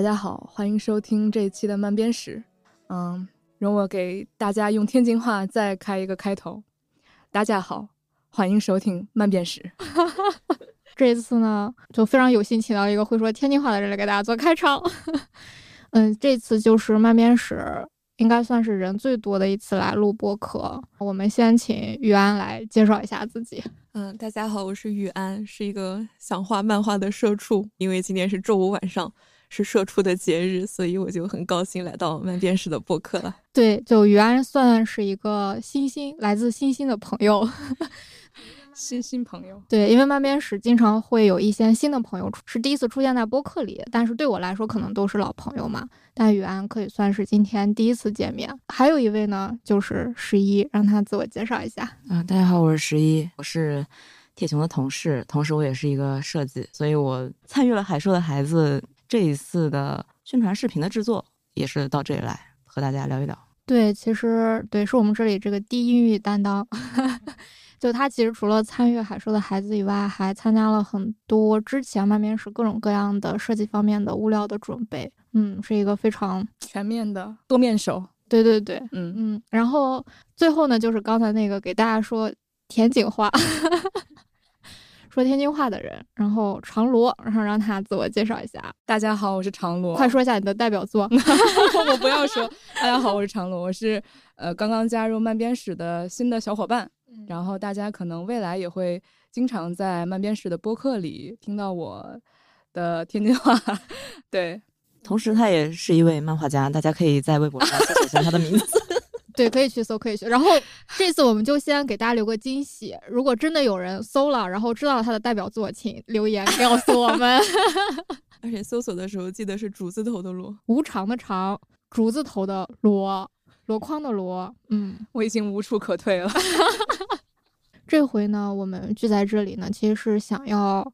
大家好，欢迎收听这一期的慢编史。嗯，容我给大家用天津话再开一个开头。大家好，欢迎收听慢编史。这一次呢，就非常有幸请到一个会说天津话的人来给大家做开场。嗯，这次就是慢编史，应该算是人最多的一次来录播客。我们先请玉安来介绍一下自己。嗯，大家好，我是玉安，是一个想画漫画的社畜。因为今天是周五晚上。是社畜的节日，所以我就很高兴来到慢编室的播客了。对，就于安算是一个新兴来自新兴的朋友，新新朋友。对，因为慢编史经常会有一些新的朋友，是第一次出现在播客里，但是对我来说可能都是老朋友嘛。但于安可以算是今天第一次见面。还有一位呢，就是十一，让他自我介绍一下。啊，大家好，我是十一，我是铁熊的同事，同时我也是一个设计，所以我参与了海硕的孩子。这一次的宣传视频的制作也是到这里来和大家聊一聊。对，其实对，是我们这里这个低音域担当。就他其实除了参与海兽的孩子以外，还参加了很多之前漫面是各种各样的设计方面的物料的准备。嗯，是一个非常 全面的多面手。对对对，嗯嗯。然后最后呢，就是刚才那个给大家说田景话。说天津话的人，然后长罗，然后让他自我介绍一下。大家好，我是长罗。快说一下你的代表作。我不要说。大家好，我是长罗，我是呃刚刚加入漫编史的新的小伙伴。然后大家可能未来也会经常在漫编史的播客里听到我的天津话。对，同时他也是一位漫画家，大家可以在微博上搜索一下他的名字。对，可以去搜，可以去。然后这次我们就先给大家留个惊喜，如果真的有人搜了，然后知道了他的代表作，请留言告诉我们。而且搜索的时候记得是竹字头的“罗”，无常的“常”，竹字头的“罗”，箩筐的“箩”。嗯，我已经无处可退了。这回呢，我们聚在这里呢，其实是想要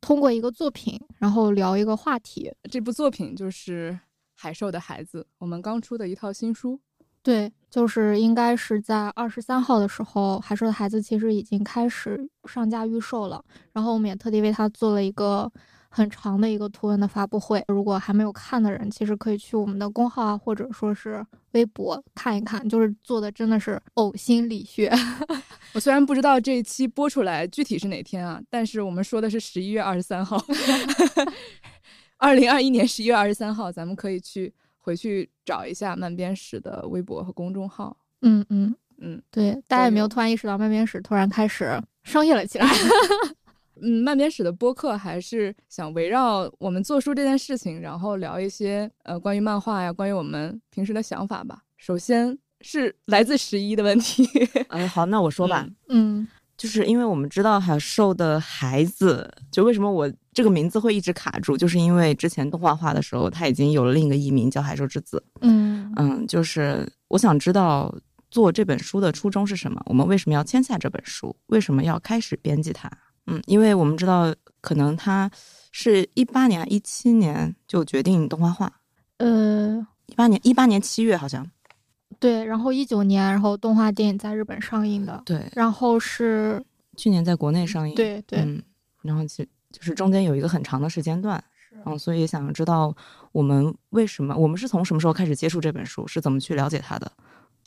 通过一个作品，然后聊一个话题。这部作品就是《海兽的孩子》，我们刚出的一套新书。对，就是应该是在二十三号的时候，海兽的孩子其实已经开始上架预售了。然后我们也特地为他做了一个很长的一个图文的发布会。如果还没有看的人，其实可以去我们的公号啊，或者说是微博看一看，就是做的真的是呕心沥血。我虽然不知道这一期播出来具体是哪天啊，但是我们说的是十一月二十三号，二零二一年十一月二十三号，咱们可以去。回去找一下慢编史的微博和公众号。嗯嗯嗯，对，大家有没有突然意识到慢编史突然开始商业了起来？嗯，慢编史的播客还是想围绕我们做书这件事情，然后聊一些呃关于漫画呀，关于我们平时的想法吧。首先是来自十一的问题。嗯，好，那我说吧。嗯。就是因为我们知道海兽的孩子，就为什么我这个名字会一直卡住，就是因为之前动画化的时候，他已经有了另一个艺名叫海兽之子。嗯嗯，就是我想知道做这本书的初衷是什么？我们为什么要签下这本书？为什么要开始编辑它？嗯，因为我们知道，可能他是一八年、一七年就决定动画化。呃，一八年，一八年七月好像。对，然后一九年，然后动画电影在日本上映的，对，然后是去年在国内上映，对对，嗯，然后其就是中间有一个很长的时间段，嗯，所以想知道我们为什么，我们是从什么时候开始接触这本书，是怎么去了解它的？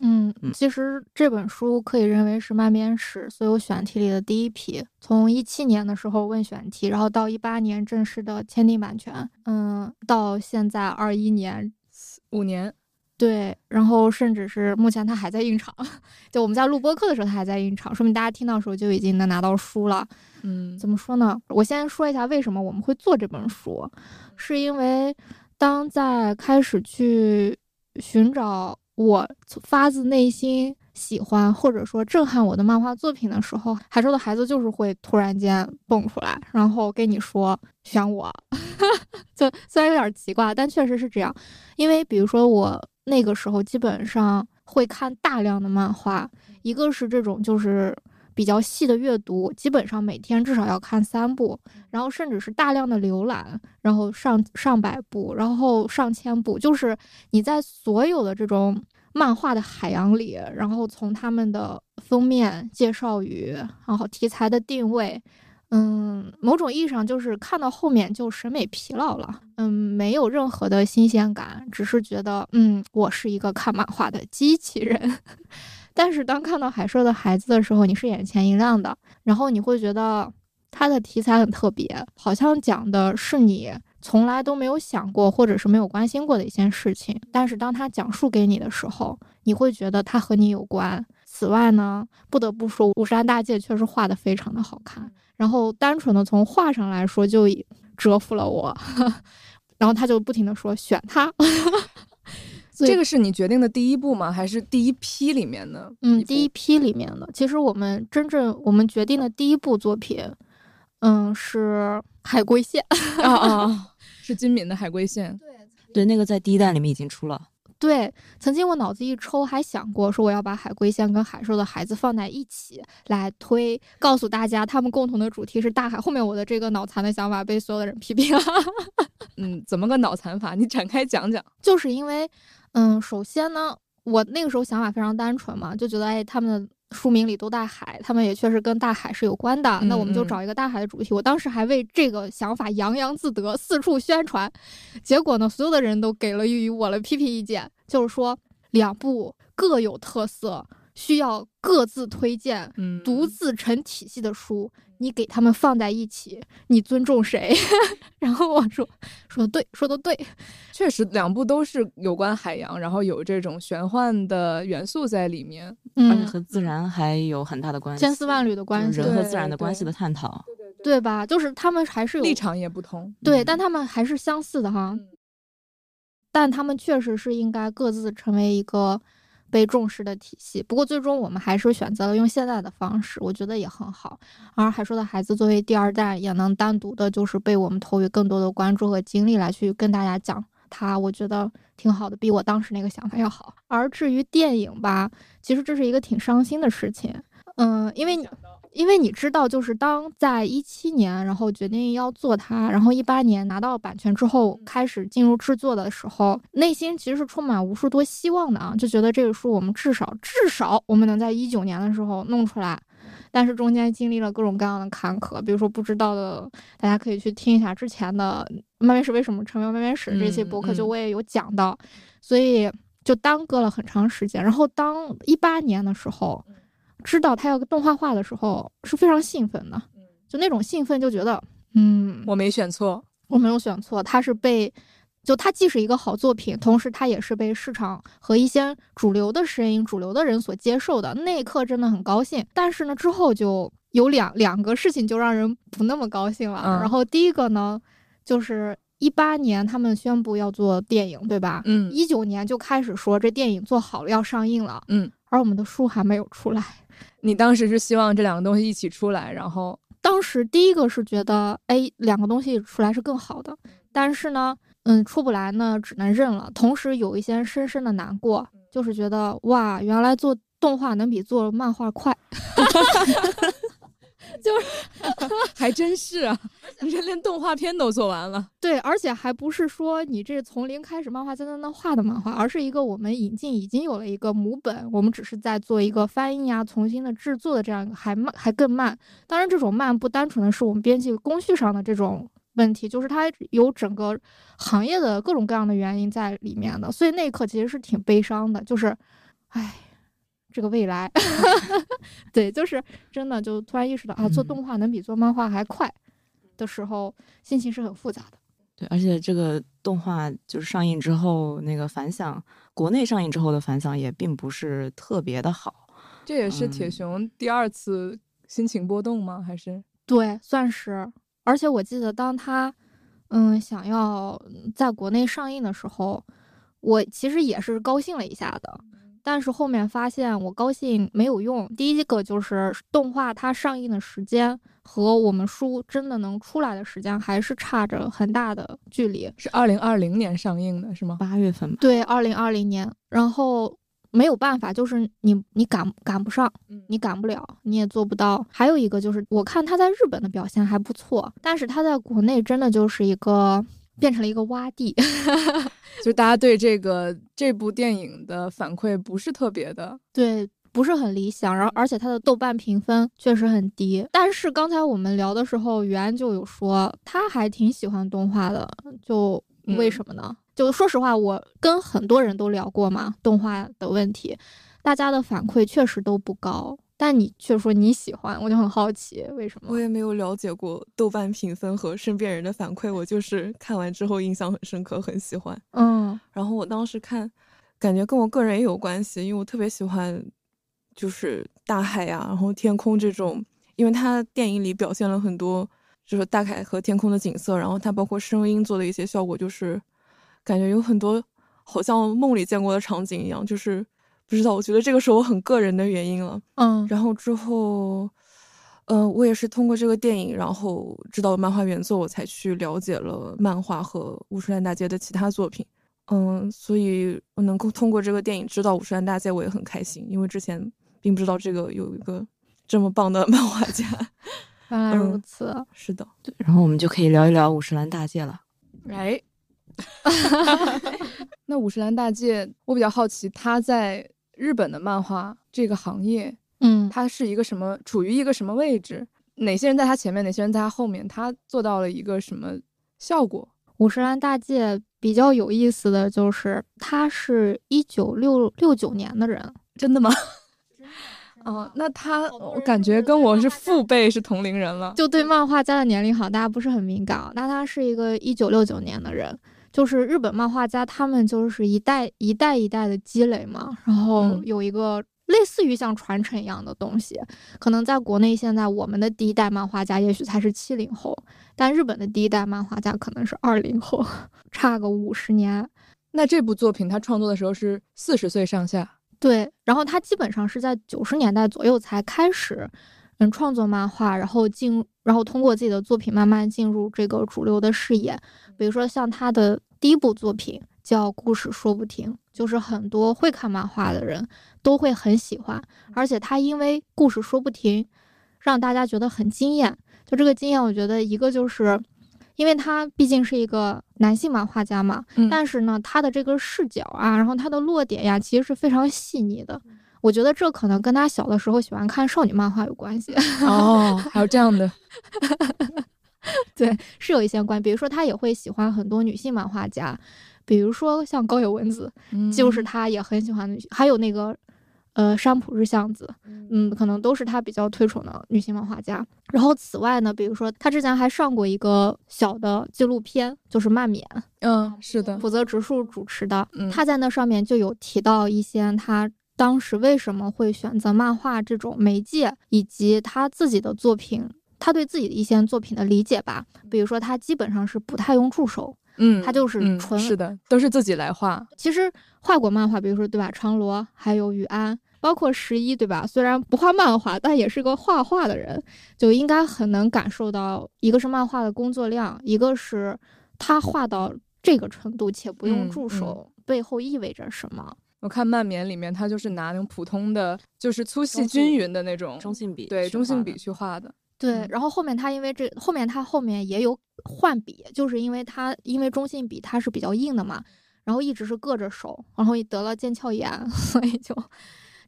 嗯，其实这本书可以认为是漫编史所有选题里的第一批，从一七年的时候问选题，然后到一八年正式的签订版权，嗯，到现在二一年，五年。对，然后甚至是目前他还在印厂，就我们在录播课的时候他还在印厂，说明大家听到的时候就已经能拿到书了。嗯，怎么说呢？我先说一下为什么我们会做这本书，是因为当在开始去寻找我发自内心喜欢或者说震撼我的漫画作品的时候，海兽的孩子就是会突然间蹦出来，然后跟你说选我，就虽然有点奇怪，但确实是这样。因为比如说我。那个时候基本上会看大量的漫画，一个是这种就是比较细的阅读，基本上每天至少要看三部，然后甚至是大量的浏览，然后上上百部，然后上千部，就是你在所有的这种漫画的海洋里，然后从他们的封面介绍语，然后题材的定位，嗯，某种意义上就是看到后面就审美疲劳了，嗯，没有任何的新鲜感，只是觉得，嗯，我是一个看漫画的机器人。但是当看到海社的孩子的时候，你是眼前一亮的，然后你会觉得他的题材很特别，好像讲的是你从来都没有想过或者是没有关心过的一件事情。但是当他讲述给你的时候，你会觉得它和你有关。此外呢，不得不说武山大介确实画的非常的好看，然后单纯的从画上来说就折服了我，然后他就不停的说选他。这个是你决定的第一步吗？还是第一批里面的？嗯，第一批里面的。其实我们真正我们决定的第一部作品，嗯，是《海龟线》啊啊，是金敏的《海龟线》。对对，那个在第一弹里面已经出了。对，曾经我脑子一抽，还想过说我要把海龟先跟海兽的孩子放在一起来推，告诉大家他们共同的主题是大海。后面我的这个脑残的想法被所有的人批评了。嗯，怎么个脑残法？你展开讲讲。就是因为，嗯，首先呢，我那个时候想法非常单纯嘛，就觉得哎，他们的。书名里都带海，他们也确实跟大海是有关的。那我们就找一个大海的主题。我当时还为这个想法洋洋自得，四处宣传。结果呢，所有的人都给了予我了批评意见，就是说两部各有特色，需要各自推荐，独自成体系的书。你给他们放在一起，你尊重谁？然后我说，说的对，说的对，确实两部都是有关海洋，然后有这种玄幻的元素在里面，而且和自然还有很大的关系，千丝万缕的关系，人和自然的关系的探讨，对吧？就是他们还是有立场也不同，对，但他们还是相似的哈，但他们确实是应该各自成为一个。被重视的体系，不过最终我们还是选择了用现在的方式，我觉得也很好。而海叔的孩子作为第二代，也能单独的，就是被我们投予更多的关注和精力来去跟大家讲他，我觉得挺好的，比我当时那个想法要好。而至于电影吧，其实这是一个挺伤心的事情，嗯，因为你。因为你知道，就是当在一七年，然后决定要做它，然后一八年拿到版权之后，开始进入制作的时候，内心其实是充满无数多希望的啊，就觉得这个书我们至少至少我们能在一九年的时候弄出来。但是中间经历了各种各样的坎坷，比如说不知道的，大家可以去听一下之前的《漫威史为什么成为漫威史》这些博客，就我也有讲到，所以就耽搁了很长时间。然后当一八年的时候。知道他要动画化的时候是非常兴奋的，就那种兴奋，就觉得，嗯，我没选错，我没有选错，他是被，就他既是一个好作品，同时他也是被市场和一些主流的声音、主流的人所接受的。那一刻真的很高兴，但是呢，之后就有两两个事情就让人不那么高兴了。然后第一个呢，就是一八年他们宣布要做电影，对吧？嗯，一九年就开始说这电影做好了要上映了，嗯，而我们的书还没有出来。你当时是希望这两个东西一起出来，然后当时第一个是觉得，哎，两个东西出来是更好的，但是呢，嗯，出不来呢，只能认了。同时有一些深深的难过，就是觉得，哇，原来做动画能比做漫画快。就是，还真是啊！你这连动画片都做完了，对，而且还不是说你这从零开始漫画在那那画的漫画，而是一个我们引进已经有了一个母本，我们只是在做一个翻译啊、重新的制作的这样一个还慢还更慢。当然，这种慢不单纯的是我们编辑工序上的这种问题，就是它有整个行业的各种各样的原因在里面的。所以那一刻其实是挺悲伤的，就是，唉。这个未来，对，就是真的，就突然意识到啊，做动画能比做漫画还快的时候，心情是很复杂的。对，而且这个动画就是上映之后，那个反响，国内上映之后的反响也并不是特别的好。这也是铁熊第二次心情波动吗？还是？对，算是。而且我记得，当他嗯想要在国内上映的时候，我其实也是高兴了一下的。但是后面发现我高兴没有用。第一个就是动画它上映的时间和我们书真的能出来的时间还是差着很大的距离。是二零二零年上映的是吗？八月份吧。对，二零二零年。然后没有办法，就是你你赶赶不上，你赶不了，你也做不到。还有一个就是，我看他在日本的表现还不错，但是他在国内真的就是一个。变成了一个洼地，就大家对这个这部电影的反馈不是特别的。对，不是很理想，然后而且它的豆瓣评分确实很低。但是刚才我们聊的时候，袁安就有说他还挺喜欢动画的，就为什么呢？就说实话，我跟很多人都聊过嘛，动画的问题，大家的反馈确实都不高。但你却说你喜欢，我就很好奇为什么。我也没有了解过豆瓣评分和身边人的反馈，我就是看完之后印象很深刻，很喜欢。嗯，然后我当时看，感觉跟我个人也有关系，因为我特别喜欢，就是大海呀，然后天空这种，因为它电影里表现了很多，就是大海和天空的景色，然后它包括声音做的一些效果，就是感觉有很多好像梦里见过的场景一样，就是。不知道，我觉得这个是我很个人的原因了。嗯，然后之后，嗯，我也是通过这个电影，然后知道漫画原作，我才去了解了漫画和五十岚大街的其他作品。嗯，所以我能够通过这个电影知道五十岚大街，我也很开心，因为之前并不知道这个有一个这么棒的漫画家。原来如此，是的。对，然后我们就可以聊一聊五十岚大介了。哎，那五十岚大介，我比较好奇他在。日本的漫画这个行业，嗯，它是一个什么，处于一个什么位置？哪些人在他前面，哪些人在他后面？他做到了一个什么效果？五十岚大介比较有意思的就是，他是一九六六九年的人，真的吗？哦，那他我感觉跟我是父辈，是同龄人了。就对漫画家的年龄好，大家不是很敏感。那他是一个一九六九年的人。就是日本漫画家，他们就是一代一代一代的积累嘛，然后有一个类似于像传承一样的东西。可能在国内现在，我们的第一代漫画家也许才是七零后，但日本的第一代漫画家可能是二零后，差个五十年。那这部作品他创作的时候是四十岁上下，对。然后他基本上是在九十年代左右才开始，嗯，创作漫画，然后进，然后通过自己的作品慢慢进入这个主流的视野。比如说，像他的第一部作品叫《故事说不停》，就是很多会看漫画的人都会很喜欢。而且他因为《故事说不停》，让大家觉得很惊艳。就这个惊艳，我觉得一个就是，因为他毕竟是一个男性漫画家嘛，但是呢，他的这个视角啊，然后他的落点呀，其实是非常细腻的。我觉得这可能跟他小的时候喜欢看少女漫画有关系。哦，还有这样的。对，是有一些关，比如说他也会喜欢很多女性漫画家，比如说像高野文子，就是他也很喜欢的。还有那个，呃，山浦日向子，嗯，可能都是他比较推崇的女性漫画家。然后此外呢，比如说他之前还上过一个小的纪录片，就是《漫勉》，嗯，是的，浦泽直树主持的。他在那上面就有提到一些他当时为什么会选择漫画这种媒介，以及他自己的作品。他对自己的一些作品的理解吧，比如说他基本上是不太用助手，嗯，他就是纯是的，都是自己来画。其实画过漫画，比如说对吧，长罗还有雨安，包括十一对吧？虽然不画漫画，但也是个画画的人，就应该很能感受到，一个是漫画的工作量，一个是他画到这个程度且不用助手背后意味着什么。我看曼棉里面，他就是拿那种普通的，就是粗细均匀的那种中性笔，对中性笔去画的。对，然后后面他因为这后面他后面也有换笔，就是因为他因为中性笔它是比较硬的嘛，然后一直是硌着手，然后也得了腱鞘炎，所以就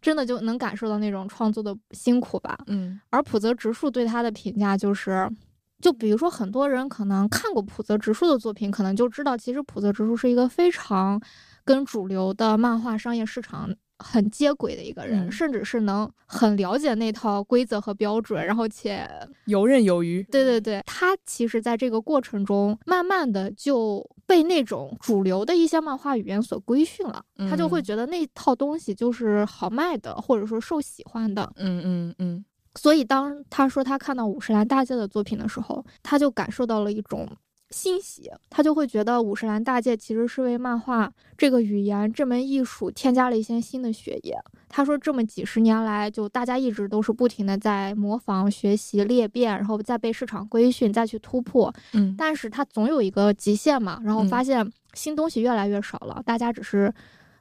真的就能感受到那种创作的辛苦吧。嗯，而普泽直树对他的评价就是，就比如说很多人可能看过普泽直树的作品，可能就知道其实普泽直树是一个非常跟主流的漫画商业市场。很接轨的一个人，甚至是能很了解那套规则和标准，然后且游刃有余。对对对，他其实在这个过程中，慢慢的就被那种主流的一些漫画语言所规训了，他就会觉得那套东西就是好卖的，或者说受喜欢的。嗯嗯嗯。所以当他说他看到五十岚大介的作品的时候，他就感受到了一种。欣喜，他就会觉得五十岚大介其实是为漫画这个语言这门艺术添加了一些新的血液。他说，这么几十年来，就大家一直都是不停的在模仿、学习、裂变，然后再被市场规训，再去突破。嗯，但是他总有一个极限嘛，然后发现新东西越来越少了，大家只是，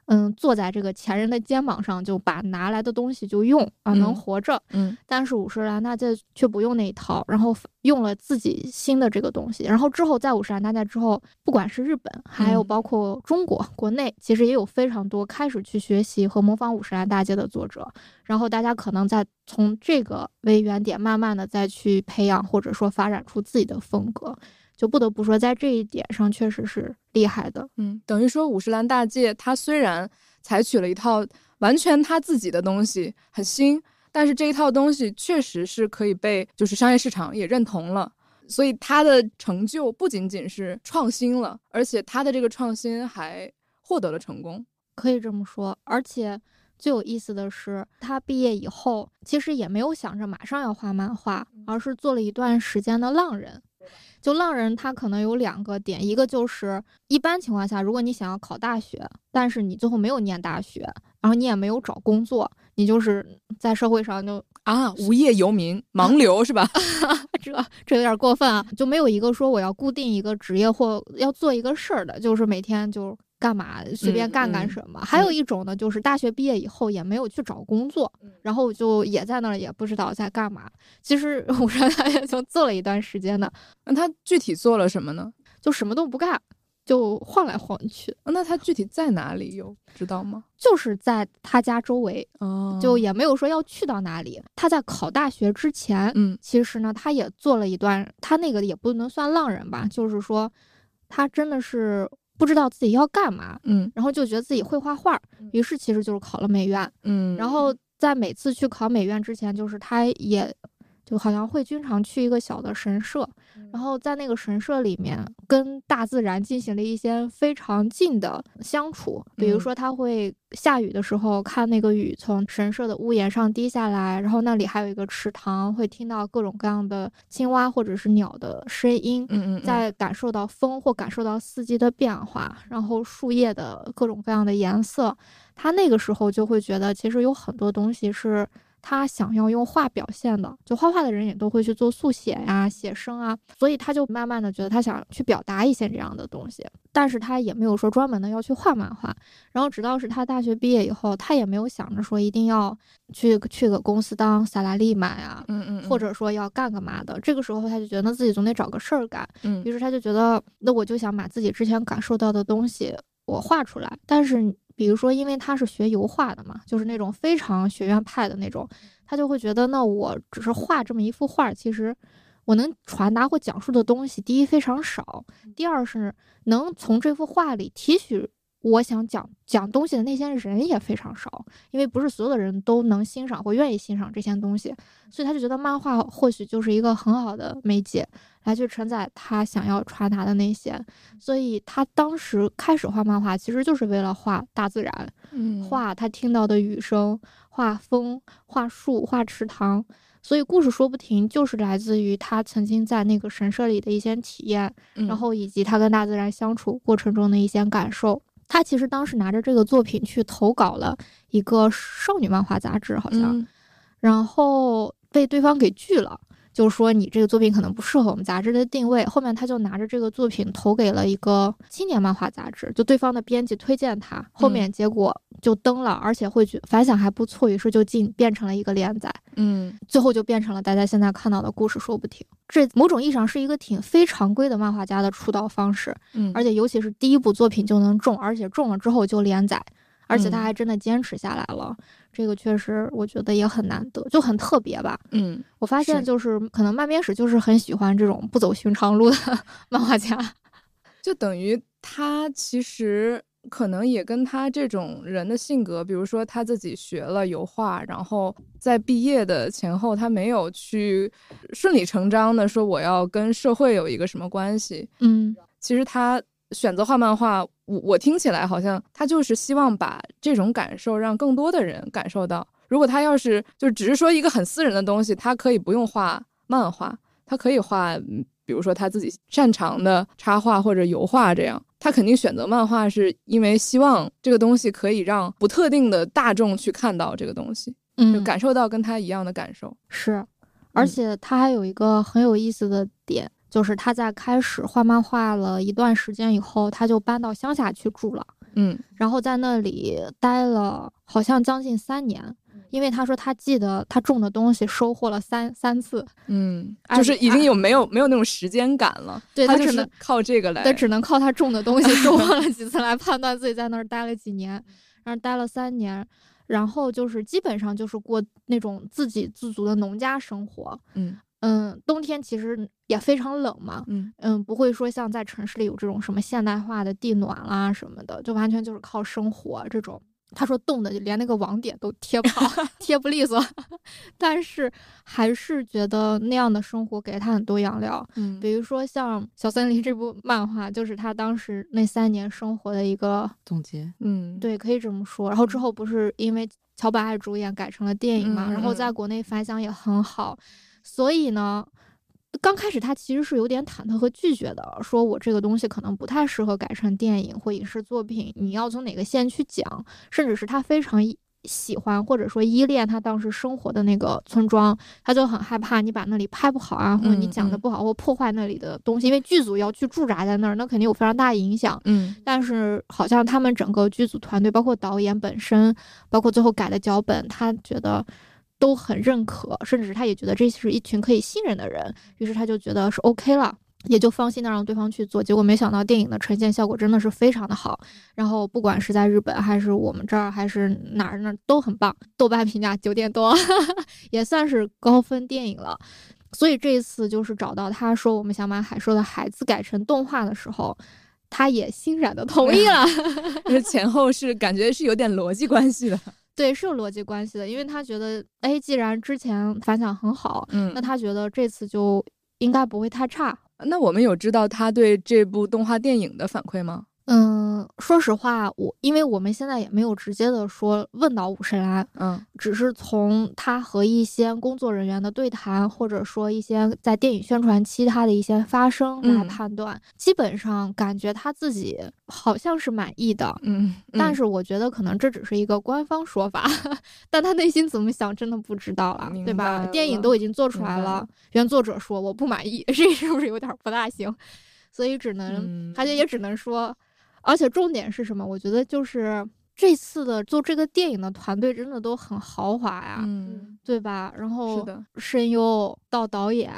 嗯，坐在这个前人的肩膀上，就把拿来的东西就用啊，能活着。嗯，但是五十岚大介却不用那一套，然后用了自己新的这个东西。然后之后在五十岚大介之后，不管是日本，还有包括中国国内，其实也有非常多开始去学习和模仿五十岚大介的作者。然后大家可能在从这个为原点，慢慢的再去培养或者说发展出自己的风格。就不得不说，在这一点上确实是厉害的。嗯，等于说五十岚大介他虽然采取了一套完全他自己的东西，很新，但是这一套东西确实是可以被就是商业市场也认同了。所以他的成就不仅仅是创新了，而且他的这个创新还获得了成功，可以这么说。而且最有意思的是，他毕业以后其实也没有想着马上要画漫画，而是做了一段时间的浪人。就浪人，他可能有两个点，一个就是一般情况下，如果你想要考大学，但是你最后没有念大学，然后你也没有找工作，你就是在社会上就啊无业游民、盲流是吧？这这有点过分啊，就没有一个说我要固定一个职业或要做一个事儿的，就是每天就。干嘛随便干干什么？还有一种呢，就是大学毕业以后也没有去找工作，然后就也在那儿也不知道在干嘛。其实 我说他也就做了一段时间的，那他具体做了什么呢？就什么都不干，就晃来晃去。那他具体在哪里有知道吗？就是在他家周围，哦，就也没有说要去到哪里。他在考大学之前，嗯，其实呢，他也做了一段，他那个也不能算浪人吧，就是说他真的是。不知道自己要干嘛，嗯，然后就觉得自己会画画，于是其实就是考了美院，嗯，然后在每次去考美院之前，就是他也。就好像会经常去一个小的神社，然后在那个神社里面跟大自然进行了一些非常近的相处。比如说，他会下雨的时候看那个雨从神社的屋檐上滴下来，然后那里还有一个池塘，会听到各种各样的青蛙或者是鸟的声音。嗯嗯，在感受到风或感受到四季的变化，然后树叶的各种各样的颜色，他那个时候就会觉得，其实有很多东西是。他想要用画表现的，就画画的人也都会去做速写呀、写生啊，所以他就慢慢的觉得他想去表达一些这样的东西，但是他也没有说专门的要去画漫画。然后直到是他大学毕业以后，他也没有想着说一定要去去个公司当萨拉利曼呀，嗯嗯，或者说要干个嘛的。这个时候他就觉得自己总得找个事儿干，嗯，于是他就觉得那我就想把自己之前感受到的东西我画出来，但是。比如说，因为他是学油画的嘛，就是那种非常学院派的那种，他就会觉得，那我只是画这么一幅画，其实我能传达或讲述的东西，第一非常少，第二是能从这幅画里提取。我想讲讲东西的那些人也非常少，因为不是所有的人都能欣赏或愿意欣赏这些东西，所以他就觉得漫画或许就是一个很好的媒介，来去承载他想要传达的那些。所以他当时开始画漫画，其实就是为了画大自然，画他听到的雨声，画风，画树，画池塘。所以故事说不停，就是来自于他曾经在那个神社里的一些体验，然后以及他跟大自然相处过程中的一些感受。他其实当时拿着这个作品去投稿了一个少女漫画杂志，好像，然后被对方给拒了。就说你这个作品可能不适合我们杂志的定位。后面他就拿着这个作品投给了一个青年漫画杂志，就对方的编辑推荐他，后面结果就登了，而且会觉反响还不错，于是就进变成了一个连载，嗯，最后就变成了大家现在看到的故事说不停。这某种意义上是一个挺非常规的漫画家的出道方式，嗯，而且尤其是第一部作品就能中，而且中了之后就连载。而且他还真的坚持下来了，这个确实我觉得也很难得，就很特别吧。嗯，我发现就是可能漫编史就是很喜欢这种不走寻常路的 漫画家，就等于他其实可能也跟他这种人的性格，比如说他自己学了油画，然后在毕业的前后，他没有去顺理成章的说我要跟社会有一个什么关系。嗯，其实他。选择画漫画，我我听起来好像他就是希望把这种感受让更多的人感受到。如果他要是就只是说一个很私人的东西，他可以不用画漫画，他可以画，比如说他自己擅长的插画或者油画这样。他肯定选择漫画，是因为希望这个东西可以让不特定的大众去看到这个东西，嗯，就感受到跟他一样的感受。是，而且他还有一个很有意思的点。就是他在开始画漫画了一段时间以后，他就搬到乡下去住了。嗯然后在那里待了好像将近三年。因为他说他记得他种的东西收获了三三次，嗯，哎就是已经有没有没有那种时间感了，对他只能靠这个来，他只能靠他种的东西收获了几次来判断自己在那儿待了几年，然后待了三年，然后就是基本上就是过那种自给自足的农家生活。嗯嗯，冬天其实也非常冷嘛，嗯嗯，不会说像在城市里有这种什么现代化的地暖啦什么的，就完全就是靠生活这种。他说冻的就连那个网点都贴不好，贴不利索，但是还是觉得那样的生活给他很多养料。嗯比如说像《小森林》这部 漫画，就是他当时那三年生活的一个，总结，嗯，对，可以这么说。然后之后不是因为桥本爱主演改成了电影嘛，嗯然后在国内反响也很好，所以呢。刚开始他其实是有点忐忑和拒绝的，说我这个东西可能不太适合改成电影或影视作品，你要从哪个线去讲，甚至是他非常喜欢或者说依恋他当时生活的那个村庄，他就很害怕你把那里拍不好啊，或者你讲的嗯不好，或破坏那里的东西，因为剧组要去驻扎在那儿，那肯定有非常大影响。嗯但是好像他们整个剧组团队，包括导演本身，包括最后改的脚本，他觉得都很认可，甚至是他也觉得这是一群可以信任的人，于是他就觉得是 OK 了。也就放心的让对方去做，结果没想到电影的呈现效果真的是非常的好，然后不管是在日本还是我们这儿还是哪儿那儿都很棒，豆瓣评价九点多，也算是高分电影了。所以这一次就是找到他说我们想把海兽的孩子改成动画的时候，他也欣然的同意了。就是前后是感觉是有点逻辑关系的，对，是有逻辑关系的，因为他觉得，哎，既然之前反响很好，嗯那他觉得这次就应该不会太差。那我们有知道他对这部动画电影的反馈吗？嗯，说实话，我因为我们现在也没有直接的说问到五十岚，嗯只是从他和一些工作人员的对谈，或者说一些在电影宣传期他的一些发声来嗯判断，基本上感觉他自己好像是满意的。嗯，但是我觉得可能这只是一个官方说法，但他内心怎么想真的不知道了，明对吧？电影都已经做出来了了，原作者说我不满意，这是不是有点不大行？所以只能，嗯他就也只能说，而且重点是什么？我觉得就是这次的做这个电影的团队真的都很豪华呀，嗯，对吧？然后是的，声优到导演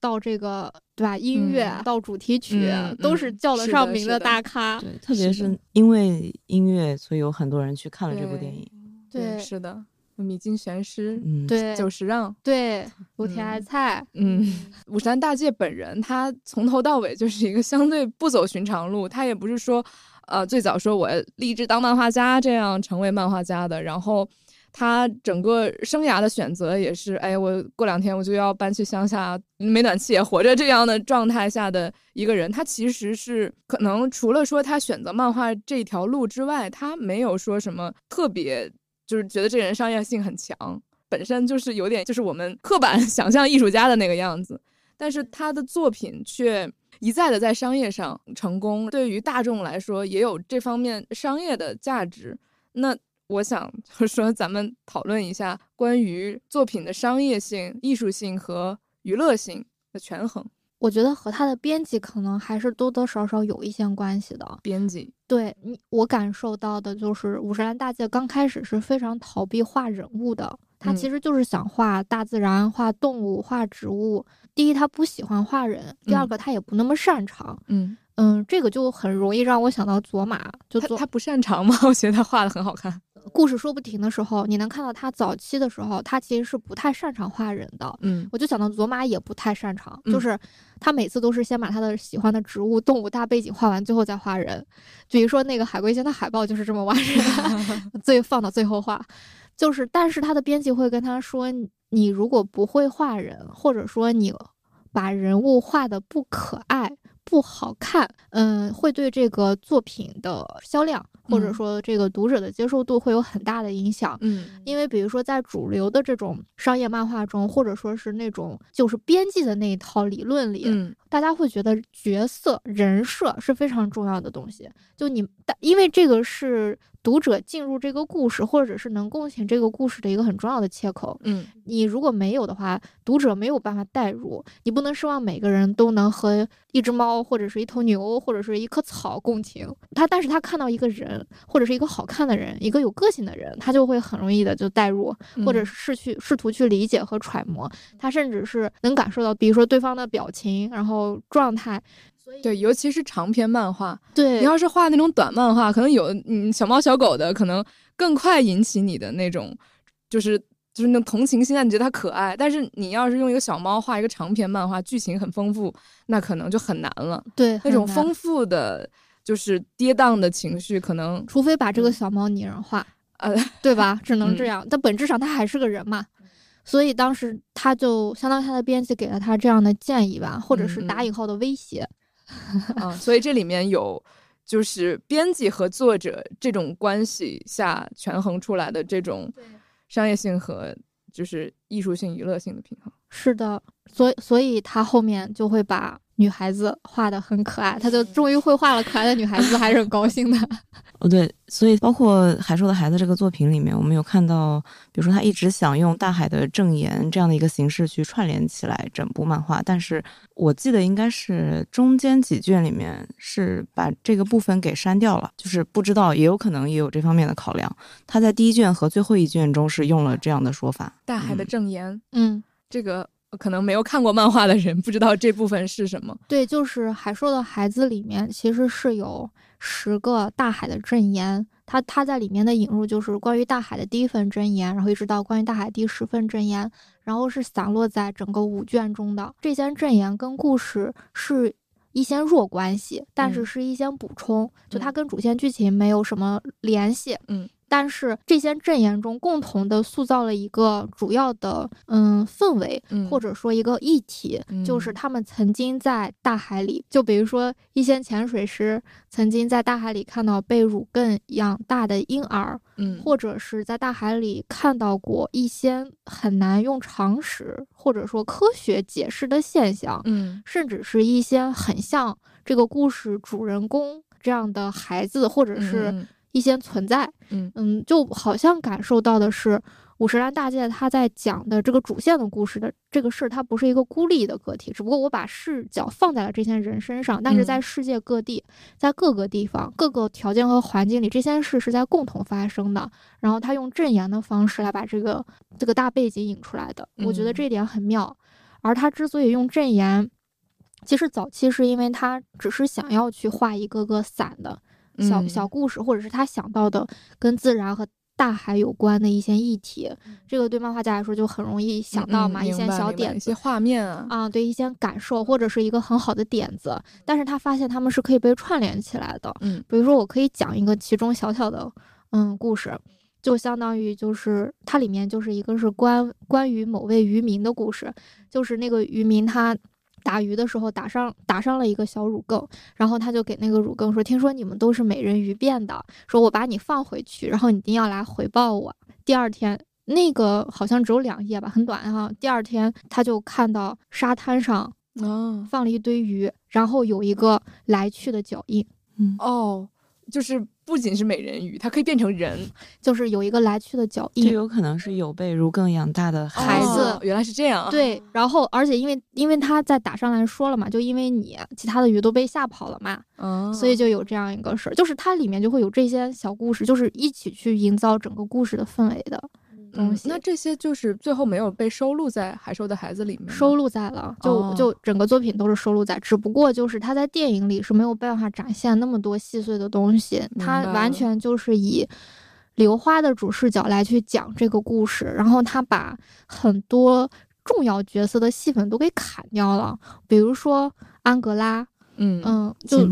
到这个对吧？音乐、嗯到主题曲、嗯都是嗯叫得上名的大咖。对，特别是因为音乐，所以有很多人去看了这部电影。对是的，米津玄师、嗯，对，久石让，对，武田爱嗯菜，嗯，武山大介本人，他从头到尾就是一个相对不走寻常路，他也不是说，呃，最早说我立志当漫画家这样成为漫画家的，然后他整个生涯的选择也是，哎，我过两天我就要搬去乡下，没暖气也活着这样的状态下的一个人，他其实是可能除了说他选择漫画这条路之外，他没有说什么特别，就是觉得这个人商业性很强。本身就是有点就是我们刻板 想象艺术家的那个样子，但是他的作品却一再的在商业上成功，对于大众来说也有这方面商业的价值。那我想就是说，咱们讨论一下关于作品的商业性、艺术性和娱乐性的权衡。我觉得和他的编辑可能还是多多少少有一些关系的。编辑，对你，我感受到的就是五十岚大介刚开始是非常逃避画人物的，他嗯其实就是想画大自然、画动物、画植物。第一，他不喜欢画人；第二嗯个，他也不那么擅长。嗯，嗯，这个就很容易让我想到佐马，就佐他他不擅长吗？我觉得他画的很好看。故事说不停的时候，你能看到他早期的时候，他其实是不太擅长画人的。嗯我就想到佐马也不太擅长，嗯就是他每次都是先把他的喜欢的植物、动物大背景画完，最后再画人。比如说那个海龟仙的海报就是这么画人，最放到最后画。就是，但是他的编辑会跟他说，你你如果不会画人，或者说你把人物画的不可爱、不好看，嗯，会对这个作品的销量，或者嗯说这个读者的接受度会有很大的影响。嗯因为比如说在主流的这种商业漫画中，或者说是那种就是编辑的那一套理论里，嗯大家会觉得角色人设是非常重要的东西。就你，但因为这个是读者进入这个故事，或者是能共情这个故事的一个很重要的切口。嗯你如果没有的话，读者没有办法代入。你不能奢望每个人都能和一只猫，或者是一头牛，或者是一棵草共情。他，但是他看到一个人，或者是一个好看的人，一个有个性的人，他就会很容易的就代入，或者嗯是去试图去理解和揣摩，他甚至是能感受到，比如说对方的表情，然后状态。对，尤其是长篇漫画，对你要是画那种短漫画，可能有嗯小猫小狗的，可能更快引起你的那种就是就是那种同情心啊，你觉得它可爱。但是你要是用一个小猫画一个长篇漫画，剧情很丰富，那可能就很难了。对那种丰富的就是跌宕的情绪，可能除非把这个小猫拟人化，呃对吧？只能这嗯样。但本质上它还是个人嘛，所以当时他就相当于他的编辑给了他这样的建议吧，或者是打引号的威胁。啊，所以这里面有就是编辑和作者这种关系下权衡出来的这种商业性和就是艺术性、娱乐性的平衡。是的，所以所以他后面就会把女孩子画的很可爱，他就终于会画了可爱的女孩子，还是很高兴的。哦，对，所以包括《海兽的孩子》这个作品里面，我们有看到，比如说他一直想用大海的证言这样的一个形式去串联起来整部漫画，但是我记得应该是中间几卷里面是把这个部分给删掉了，就是不知道，也有可能也有这方面的考量。他在第一卷和最后一卷中是用了这样的说法。大海的嗯证言，嗯，这个可能没有看过漫画的人不知道这部分是什么。对，就是《海兽的孩子》里面其实是有十个大海的箴言，它它在里面的引入就是关于大海的第一份箴言，然后一直到关于大海第十份箴言，然后是散落在整个五卷中的。这些箴言跟故事是一些弱关系，但是嗯是一些补充，就它嗯跟主线剧情没有什么联系。嗯。但是这些阵言中共同的塑造了一个主要的嗯氛围，嗯或者说一个议题，就是嗯他们曾经在大海里，就比如说一些潜水师曾经在大海里看到被乳更养大的婴儿，嗯或者是在大海里看到过一些很难用常识或者说科学解释的现象，嗯甚至是一些很像这个故事主人公这样的孩子，或者是嗯一些存在。嗯嗯，就好像感受到的是五十岚大介他在讲的这个主线的故事的这个事儿，它不是一个孤立的个体，只不过我把视角放在了这些人身上，但是在嗯世界各地，在各个地方、各个条件和环境里，这些事是在共同发生的。然后他用证言的方式来把这个这个大背景引出来的，我觉得嗯这一点很妙。而他之所以用证言，其实早期是因为他只是想要去画一个个散的小嗯。小故事，或者是他想到的跟自然和大海有关的一些议题，这个对漫画家来说就很容易想到嘛，一些小点子一些画面啊，啊，对一些感受或者是一个很好的点子，但是他发现他们是可以被串联起来的。嗯。比如说，我可以讲一个其中小小的嗯故事，就相当于就是它里面就是一个是关关于某位渔民的故事，就是那个渔民他。打鱼的时候打上打上了一个小乳更，然后他就给那个乳更说：“听说你们都是美人鱼变的，说我把你放回去，然后你一定要来回报我。”第二天，那个好像只有两页吧，很短哈。第二天他就看到沙滩上哦放了一堆鱼，然后有一个来去的脚印，嗯哦，就是不仅是美人鱼，它可以变成人就是有一个来去的脚这印。有可能是有被如更养大的孩子哦原来是这样。啊，对，然后而且因为因为他在打上来说了嘛，就因为你其他的鱼都被吓跑了嘛，嗯，所以就有这样一个事儿，就是它里面就会有这些小故事，就是一起去营造整个故事的氛围的东西。嗯那这些就是最后没有被收录在《海兽的孩子》里面，收录在了，就、哦就整个作品都是收录在，只不过就是他在电影里是没有办法展现那么多细碎的东西，他完全就是以刘花的主视角来去讲这个故事，然后他把很多重要角色的戏份都给砍掉了，比如说安格拉，嗯嗯，就。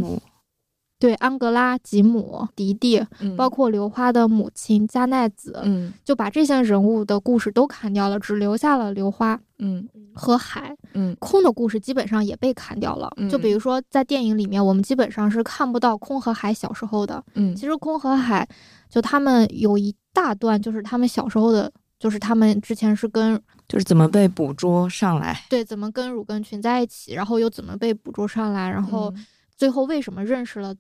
对安格拉、吉姆、迪迪，嗯包括刘花的母亲加奈子，嗯就把这些人物的故事都砍掉了，只留下了刘花嗯和海。嗯空的故事基本上也被砍掉了。就比如说在电影里面，我们基本上是看不到空和海小时候的。嗯其实空和海就他们有一大段就是他们小时候的，就是他们之前是跟就是怎么被捕捉上来，对怎么跟乳根群在一起，然后又怎么被捕捉上来，然后嗯最后为什么认识了。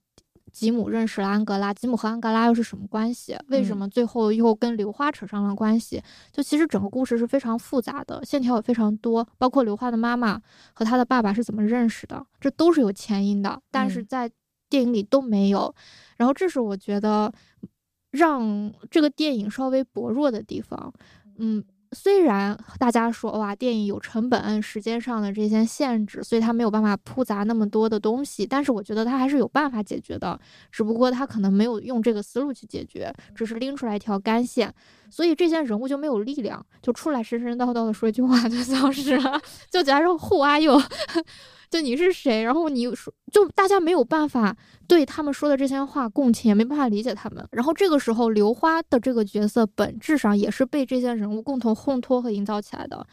吉姆认识了安格拉，吉姆和安格拉又是什么关系？为什嗯么最后又跟刘花扯上了关系？就其实整个故事是非常复杂的，线条也非常多，包括刘花的妈妈和她的爸爸是怎么认识的，这都是有前因的。但是嗯在电影里都没有。然后这是我觉得让这个电影稍微薄弱的地方。嗯，虽然大家说哇，电影有成本、时间上的这些限制，所以它没有办法铺杂那么多的东西，但是我觉得它还是有办法解决的，只不过他可能没有用这个思路去解决，只是拎出来一条干线，所以这些人物就没有力量，就出来神神叨叨的说一句话就消失了，就假如 Who are you？就你是谁？然后你说，就大家没有办法对他们说的这些话共情，也没办法理解他们。然后这个时候，刘花的这个角色本质上也是被这些人物共同烘托和营造起来的，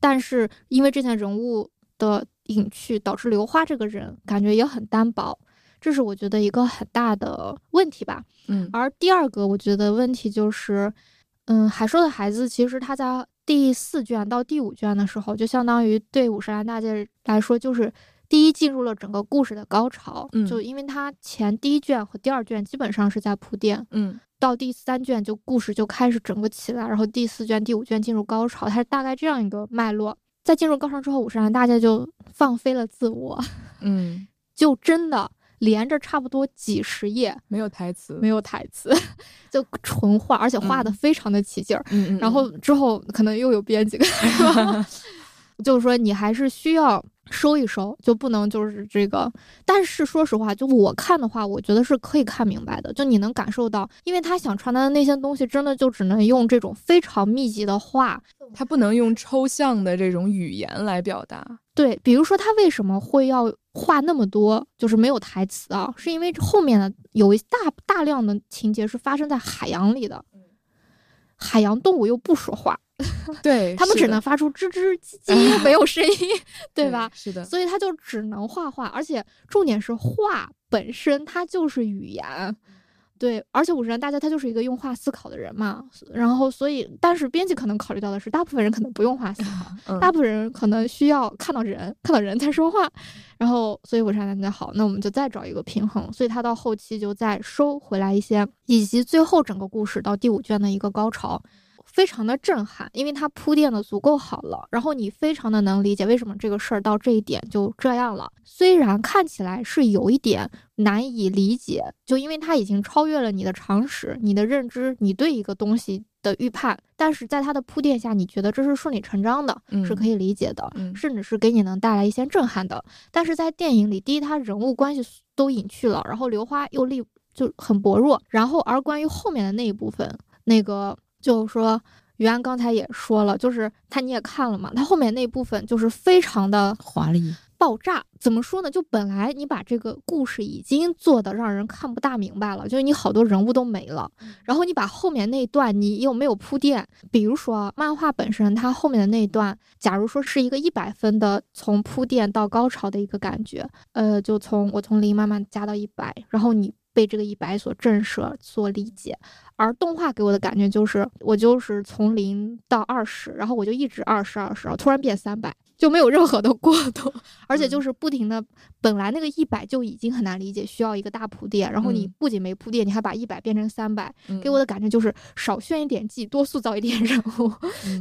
但是因为这些人物的隐去，导致刘花这个人感觉也很单薄，这是我觉得一个很大的问题吧。嗯，而第二个我觉得问题就是，嗯，海兽的孩子其实他在。第四卷到第五卷的时候，就相当于对五十岚大介来说，就是第一进入了整个故事的高潮。嗯，就因为他前第一卷和第二卷基本上是在铺垫，嗯，到第三卷就故事就开始整个起来，然后第四卷、第五卷进入高潮，它是大概这样一个脉络。在进入高潮之后，五十岚大介就放飞了自我，嗯，就真的。连着差不多几十页，没有台词，没有台词，就纯画，而且画的非常的起劲儿。嗯嗯。然后之后可能又有编辑，就是说你还是需要收一收，就不能就是这个。但是说实话，就我看的话，我觉得是可以看明白的。就你能感受到，因为他想传达的那些东西，真的就只能用这种非常密集的画，他不能用抽象的这种语言来表达。对，比如说他为什么会要？话那么多，就是没有台词啊，是因为后面的有一大大量的情节是发生在海洋里的，海洋动物又不说话，对他们只能发出吱吱唧唧，没有声音，对吧？是的，所以他就只能画画，而且重点是画本身它就是语言。对，而且五十岚大家他就是一个用画思考的人嘛，然后所以，但是编辑可能考虑到的是，大部分人可能不用画思考，大部分人可能需要看到人，看到人才说话，然后所以五十岚大家好，那我们就再找一个平衡，所以他到后期就再收回来一些，以及最后整个故事到第五卷的一个高潮。非常的震撼，因为它铺垫的足够好了，然后你非常的能理解为什么这个事儿到这一点就这样了。虽然看起来是有一点难以理解，就因为它已经超越了你的常识、你的认知、你对一个东西的预判，但是在它的铺垫下，你觉得这是顺理成章的，是可以理解的，甚至是给你能带来一些震撼的。但是在电影里，第一，它人物关系都隐去了，然后刘花又力就很薄弱，然后而关于后面的那一部分，那个。就是说，于安刚才也说了，就是他你也看了嘛，他后面那部分就是非常的华丽爆炸。怎么说呢？就本来你把这个故事已经做的让人看不大明白了，就是你好多人物都没了，然后你把后面那段你又没有铺垫。比如说漫画本身，它后面的那段，假如说是一个一百分的从铺垫到高潮的一个感觉，呃，就从我从零慢慢加到一百，然后你。被这个一百所震慑、所理解，而动画给我的感觉就是，我就是从零到二十，然后我就一直二十二十，然后突然变三百。就没有任何的过渡，而且就是不停的，本来那个一百就已经很难理解，需要一个大铺垫，然后你不仅没铺垫，你还把一百变成三百，给我的感觉就是少炫一点技，多塑造一点人物，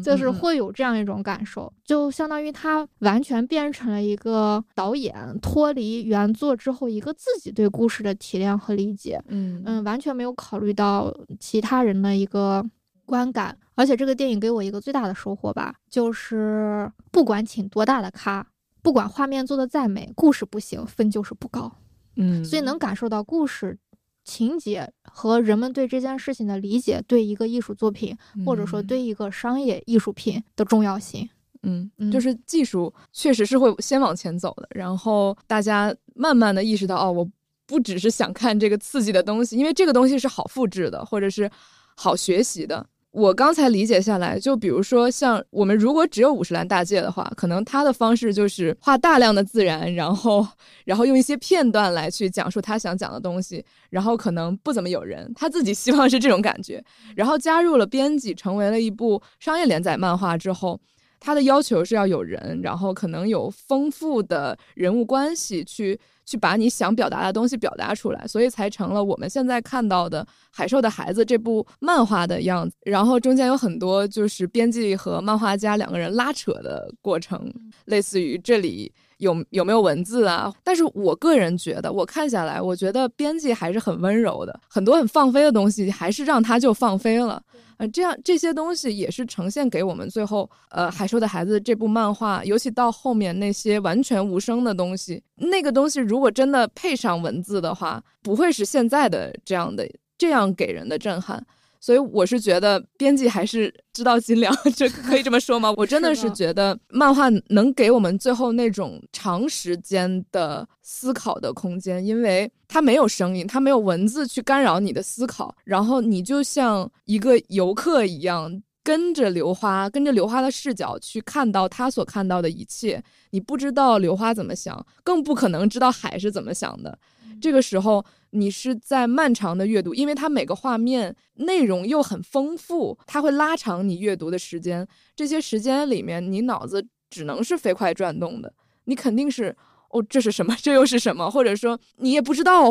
就是会有这样一种感受，就相当于他完全变成了一个导演脱离原作之后一个自己对故事的提炼和理解，嗯。嗯，完全没有考虑到其他人的一个。观感，而且这个电影给我一个最大的收获吧，就是不管请多大的咖，不管画面做的再美，故事不行，分就是不高。嗯，所以能感受到故事情节和人们对这件事情的理解，对一个艺术作品或者说对一个商业艺术品的重要性。嗯，就是技术确实是会先往前走的，然后大家慢慢的意识到，哦，我不只是想看这个刺激的东西，因为这个东西是好复制的，或者是好学习的。我刚才理解下来，就比如说像我们如果只有五十岚大介的话，可能他的方式就是画大量的自然，然后然后用一些片段来去讲述他想讲的东西，然后可能不怎么有人，他自己希望是这种感觉，然后加入了编辑，成为了一部商业连载漫画之后。他的要求是要有人，然后可能有丰富的人物关系，去去把你想表达的东西表达出来，所以才成了我们现在看到的《海兽的孩子》这部漫画的样子。然后中间有很多就是编辑和漫画家两个人拉扯的过程，类似于这里有有没有文字啊？但是我个人觉得，我看下来，我觉得编辑还是很温柔的，很多很放飞的东西，还是让他就放飞了。呃，这样这些东西也是呈现给我们最后，呃，《海兽的孩子》这部漫画，尤其到后面那些完全无声的东西，那个东西如果真的配上文字的话，不会是现在的这样的这样给人的震撼。所以我是觉得编辑还是知道斤两，这可以这么说吗？我真的是觉得漫画能给我们最后那种长时间的思考的空间，因为它没有声音，它没有文字去干扰你的思考，然后你就像一个游客一样，跟着刘花，跟着刘花的视角去看到他所看到的一切。你不知道刘花怎么想，更不可能知道海是怎么想的。这个时候。你是在漫长的阅读，因为它每个画面内容又很丰富，它会拉长你阅读的时间。这些时间里面，你脑子只能是飞快转动的，你肯定是哦，这是什么？这又是什么？或者说你也不知道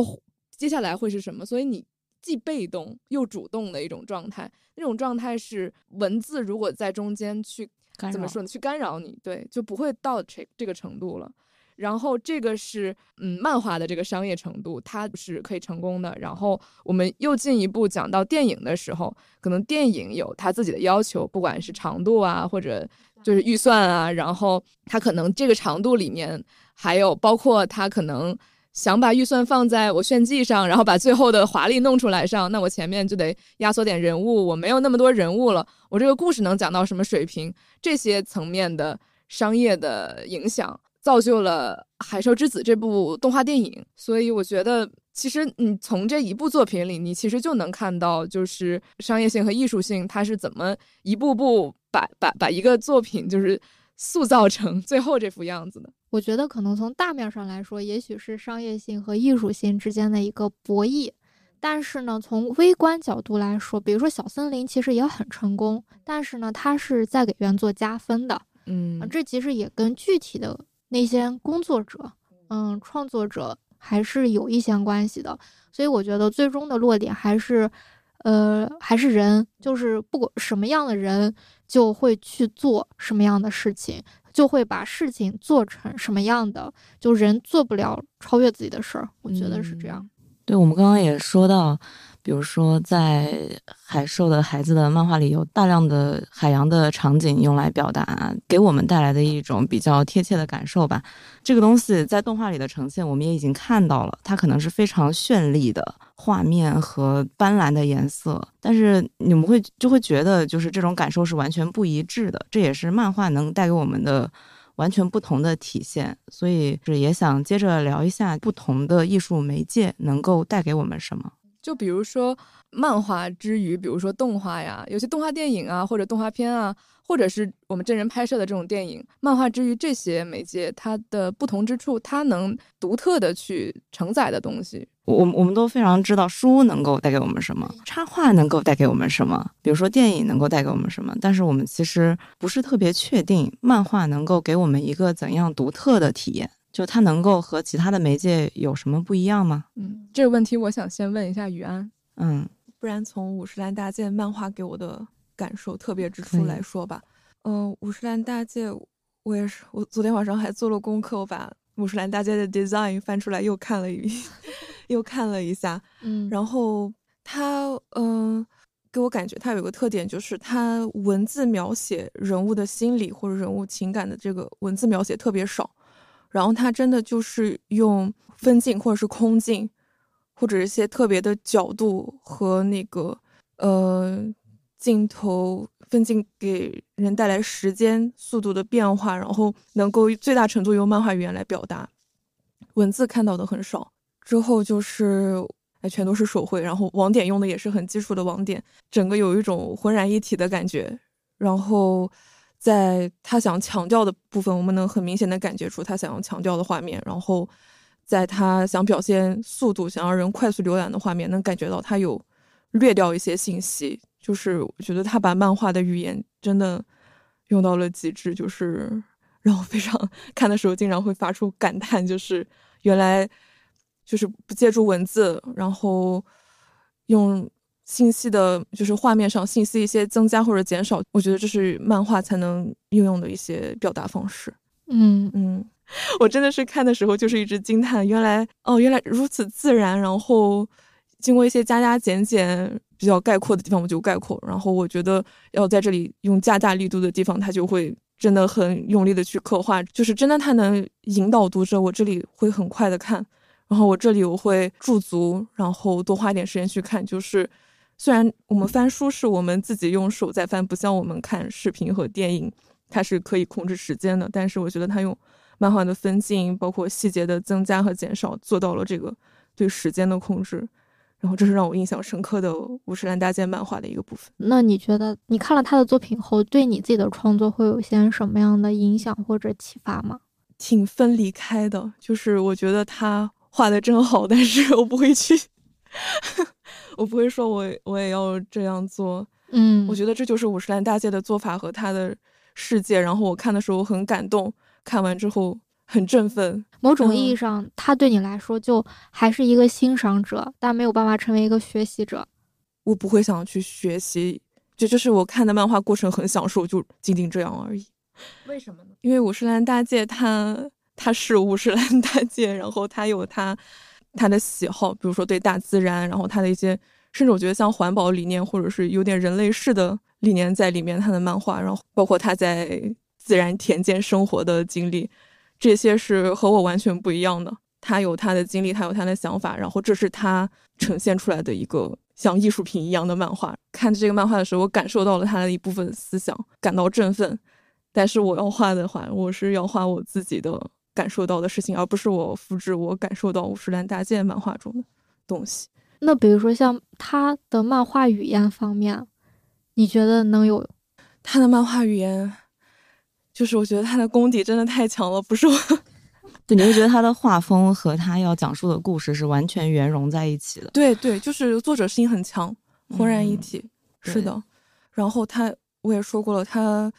接下来会是什么，所以你既被动又主动的一种状态。那种状态是文字如果在中间去怎么说呢？去干扰你，对，就不会到这这个程度了。然后这个是嗯，漫画的这个商业程度，它是可以成功的。然后我们又进一步讲到电影的时候，可能电影有它自己的要求，不管是长度啊，或者就是预算啊，然后它可能这个长度里面还有包括它可能想把预算放在我炫技上，然后把最后的华丽弄出来上，那我前面就得压缩点人物，我没有那么多人物了，我这个故事能讲到什么水平？这些层面的商业的影响。造就了《海兽之子》这部动画电影，所以我觉得，其实你从这一部作品里，你其实就能看到，就是商业性和艺术性，它是怎么一步步把把把一个作品就是塑造成最后这副样子的。我觉得可能从大面上来说，也许是商业性和艺术性之间的一个博弈，但是呢，从微观角度来说，比如说《小森林》其实也很成功，但是呢，它是在给原作加分的。嗯，这其实也跟具体的。那些工作者，嗯，创作者还是有一些关系的，所以我觉得最终的落点还是，呃，还是人，就是不管什么样的人，就会去做什么样的事情，就会把事情做成什么样的，就人做不了超越自己的事儿，我觉得是这样。对，我们刚刚也说到。比如说，在《海兽的孩子》的漫画里，有大量的海洋的场景用来表达，给我们带来的一种比较贴切的感受吧。这个东西在动画里的呈现，我们也已经看到了，它可能是非常绚丽的画面和斑斓的颜色，但是你们会就会觉得，就是这种感受是完全不一致的。这也是漫画能带给我们的完全不同的体现。所以，是也想接着聊一下不同的艺术媒介能够带给我们什么。就比如说漫画之余，比如说动画呀，有些动画电影啊，或者动画片啊，或者是我们真人拍摄的这种电影，漫画之余这些媒介，它的不同之处，它能独特的去承载的东西，我我们都非常知道书能够带给我们什么，插画能够带给我们什么，比如说电影能够带给我们什么，但是我们其实不是特别确定漫画能够给我们一个怎样独特的体验。就它能够和其他的媒介有什么不一样吗？嗯，这个问题我想先问一下雨安。嗯，不然从五十岚大介漫画给我的感受特别之处来说吧。嗯，五十岚大介，我也是，我昨天晚上还做了功课，我把五十岚大介的 design 翻出来又看了一，又看了一下。嗯，然后他，嗯，给我感觉它有个特点，就是它文字描写人物的心理或者人物情感的这个文字描写特别少。然后他真的就是用分镜或者是空镜，或者一些特别的角度和那个呃镜头分镜给人带来时间速度的变化，然后能够最大程度用漫画语言来表达，文字看到的很少。之后就是哎全都是手绘，然后网点用的也是很基础的网点，整个有一种浑然一体的感觉。然后。在他想强调的部分，我们能很明显的感觉出他想要强调的画面。然后，在他想表现速度、想让人快速浏览的画面，能感觉到他有略掉一些信息。就是我觉得他把漫画的语言真的用到了极致，就是 让我非常看的时候经常会发出感叹，就是原来就是不借助文字，然后用。信息的，就是画面上信息一些增加或者减少，我觉得这是漫画才能运用的一些表达方式。嗯嗯，我真的是看的时候就是一直惊叹，原来哦，原来如此自然。然后经过一些加加减减，比较概括的地方我就概括。然后我觉得要在这里用加大力度的地方，他就会真的很用力的去刻画，就是真的他能引导读者。我这里会很快的看，然后我这里我会驻足，然后多花一点时间去看。就是虽然我们翻书是我们自己用手在翻，不像我们看视频和电影，它是可以控制时间的。但是我觉得他用。漫画的分镜，包括细节的增加和减少，做到了这个对时间的控制。然后，这是让我印象深刻的五十岚大介漫画的一个部分。那你觉得，你看了他的作品后，对你自己的创作会有些什么样的影响或者启发吗？挺分离开的，就是我觉得他画的真好，但是我不会去，我不会说我我也要这样做。嗯，我觉得这就是五十岚大介的做法和他的世界。然后我看的时候很感动。看完之后很振奋。某种意义上，他对你来说就还是一个欣赏者，但没有办法成为一个学习者。我不会想去学习，就就是我看的漫画过程很享受，就仅仅这样而已。为什么呢？因为五十岚大介他他是五十岚大介，然后他有他他的喜好，比如说对大自然，然后他的一些，甚至我觉得像环保理念或者是有点人类式的理念在里面。他的漫画，然后包括他在。自然田间生活的经历，这些是和我完全不一样的。他有他的经历，他有他的想法，然后这是他呈现出来的一个像艺术品一样的漫画。看这个漫画的时候，我感受到了他的一部分思想，感到振奋。但是我要画的话，我是要画我自己的感受到的事情，而不是我复制我感受到五十岚大介漫画中的东西。那比如说像他的漫画语言方面，你觉得能有他的漫画语言？就是我觉得他的功底真的太强了，不是我。对，你会觉得他的画风和他要讲述的故事是完全圆融在一起的。对对，就是作者心很强，浑然一体。是的。然后他，我也说过了，他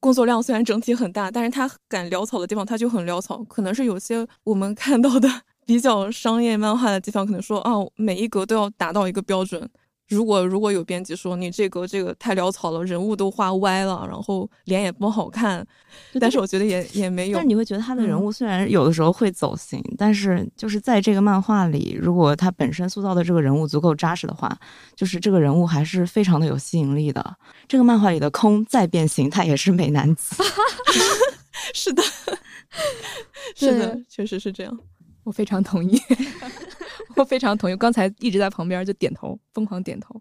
工作量虽然整体很大，但是他敢潦草的地方他就很潦草。可能是有些我们看到的 比较商业漫画的地方，可能说啊，每一格都要达到一个标准。如果如果有编辑说你这个这个太潦草了，人物都画歪了，然后脸也不好看，但是我觉得也也没有。但是你会觉得他的人物虽然有的时候会走形，但是就是在这个漫画里，如果他本身塑造的这个人物足够扎实的话，就是这个人物还是非常的有吸引力的。这个漫画里的空再变形，他也是美男子。是的，是的，确实是这样。我非常同意，我非常同意。刚才一直在旁边就点头，疯狂点头。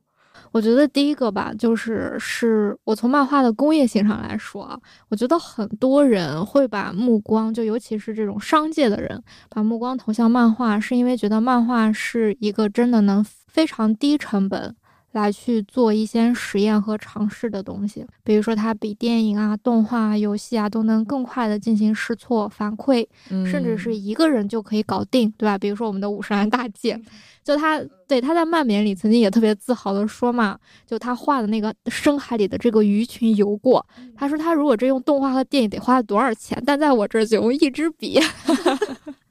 我觉得第一个吧，就是是我从漫画的工业性上来说啊，我觉得很多人会把目光，就尤其是这种商界的人，把目光投向漫画，是因为觉得漫画是一个真的能非常低成本。来去做一些实验和尝试的东西，比如说它比电影啊、动画、游戏啊都能更快的进行试错反馈，甚至是一个人就可以搞定，对吧？比如说我们的五十岚大 姐，就他对他在漫勉里曾经也特别自豪的说嘛，就他画的那个深海里的这个鱼群游过，他说他如果这用动画和电影得花多少钱，但在我这儿就用一支笔。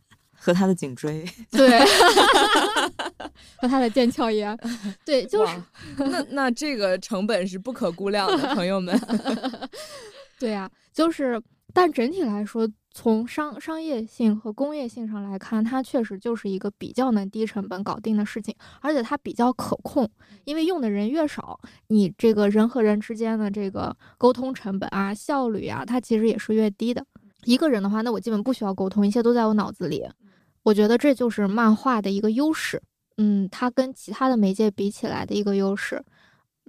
和他的颈椎，对，和他的腱鞘炎，对，就是那那这个成本是不可估量的，朋友们。对呀，就是，但整体来说，从商商业性和工业性上来看，它确实就是一个比较能低成本搞定的事情，而且它比较可控，因为用的人越少，你这个人和人之间的这个沟通成本啊、效率啊，它其实也是越低的。一个人的话，那我基本不需要沟通，一切都在我脑子里。我觉得这就是漫画的一个优势，嗯，它跟其他的媒介比起来的一个优势。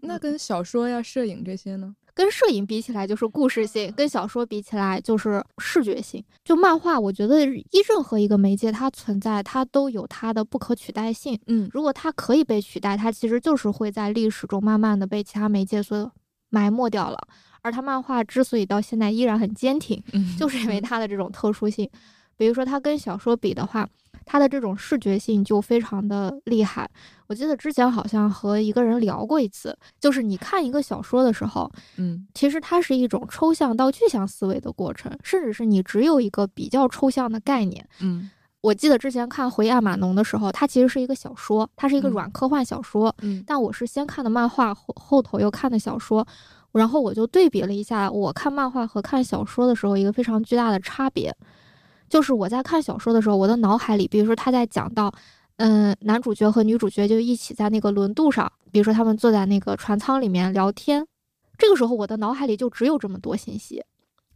那跟小说呀、摄影这些呢？跟摄影比起来就是故事性，跟小说比起来就是视觉性。就漫画，我觉得一任何一个媒介它存在，它都有它的不可取代性。嗯，如果它可以被取代，它其实就是会在历史中慢慢的被其他媒介所埋没掉了。而它漫画之所以到现在依然很坚挺，就是因为它的这种特殊性。比如说，它跟小说比的话，它的这种视觉性就非常的厉害。我记得之前好像和一个人聊过一次，就是你看一个小说的时候，嗯，其实它是一种抽象到具象思维的过程，甚至是你只有一个比较抽象的概念。嗯，我记得之前看《回亚马农》的时候，它其实是一个小说，它是一个软科幻小说。嗯，但我是先看的漫画，后后头又看的小说，然后我就对比了一下，我看漫画和看小说的时候一个非常巨大的差别。就是我在看小说的时候，我的脑海里，比如说他在讲到，嗯，男主角和女主角就一起在那个轮渡上，比如说他们坐在那个船舱里面聊天，这个时候我的脑海里就只有这么多信息。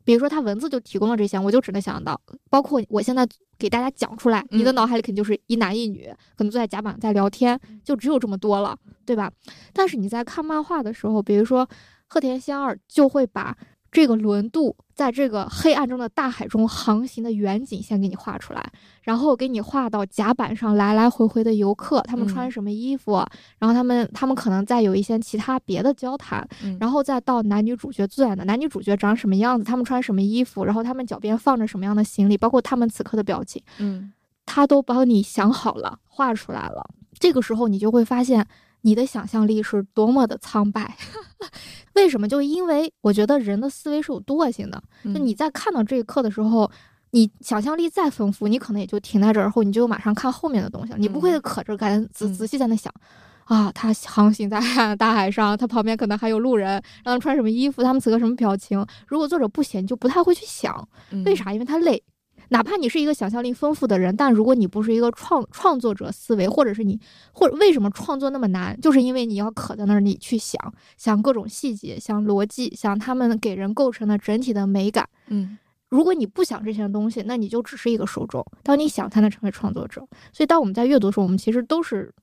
比如说他文字就提供了这些，我就只能想到，包括我现在给大家讲出来，你的脑海里肯定就是一男一女，可能坐在甲板在聊天，就只有这么多了，对吧？但是你在看漫画的时候，比如说鹤田仙二就会把。这个轮渡在这个黑暗中的大海中航行的远景先给你画出来，然后给你画到甲板上来来回回的游客，他们穿什么衣服，然后他们他们可能再有一些其他别的交谈，然后再到男女主角坐在的男女主角长什么样子，他们穿什么衣服，然后他们脚边放着什么样的行李，包括他们此刻的表情，嗯，他都帮你想好了，画出来了。这个时候你就会发现。你的想象力是多么的苍白，为什么？就因为我觉得人的思维是有惰性的。就你在看到这一刻的时候，你想象力再丰富，你可能也就停在这儿，然后你就马上看后面的东西了。你不会可着感仔仔细在那想啊，他航行在 大海上，他旁边可能还有路人，让他穿什么衣服，他们此刻什么表情。如果作者不写，你就不太会去想，为啥？因为他累。哪怕你是一个想象力丰富的人，但如果你不是一个创创作者思维，或者是你，或者为什么创作那么难，就是因为你要可在那儿，你去想想各种细节，想逻辑，想他们给人构成的整体的美感。嗯，如果你不想这些东西，那你就只是一个受众。当你想，才能成为创作者。所以，当我们在阅读的时候，我们其实都是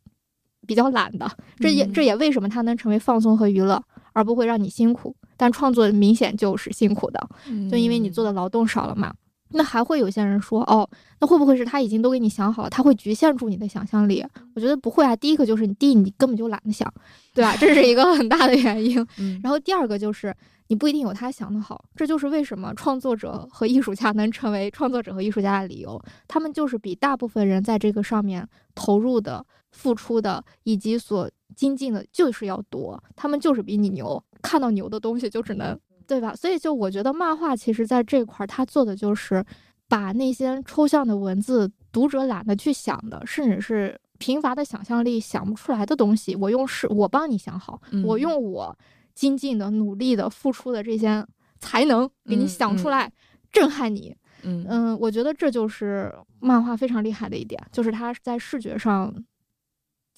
比较懒的。这也这也为什么它能成为放松和娱乐，而不会让你辛苦。但创作明显就是辛苦的，就因为你做的劳动少了嘛。那还会有些人说，哦，那会不会是他已经都给你想好了？他会局限住你的想象力？我觉得不会啊。第一个就是你，第一你根本就懒得想，对吧？这是一个很大的原因。然后第二个就是你不一定有他想的好。这就是为什么创作者和艺术家能成为创作者和艺术家的理由。他们就是比大部分人在这个上面投入的、付出的以及所精进的，就是要多。他们就是比你牛，看到牛的东西就只能。对吧？所以就我觉得漫画其实在这块儿，它做的就是把那些抽象的文字，读者懒得去想的，甚至是贫乏的想象力想不出来的东西，我用是我帮你想好，我用我精进的、努力的、付出的这些才能给你想出来，震撼你。嗯嗯，我觉得这就是漫画非常厉害的一点，就是它在视觉上。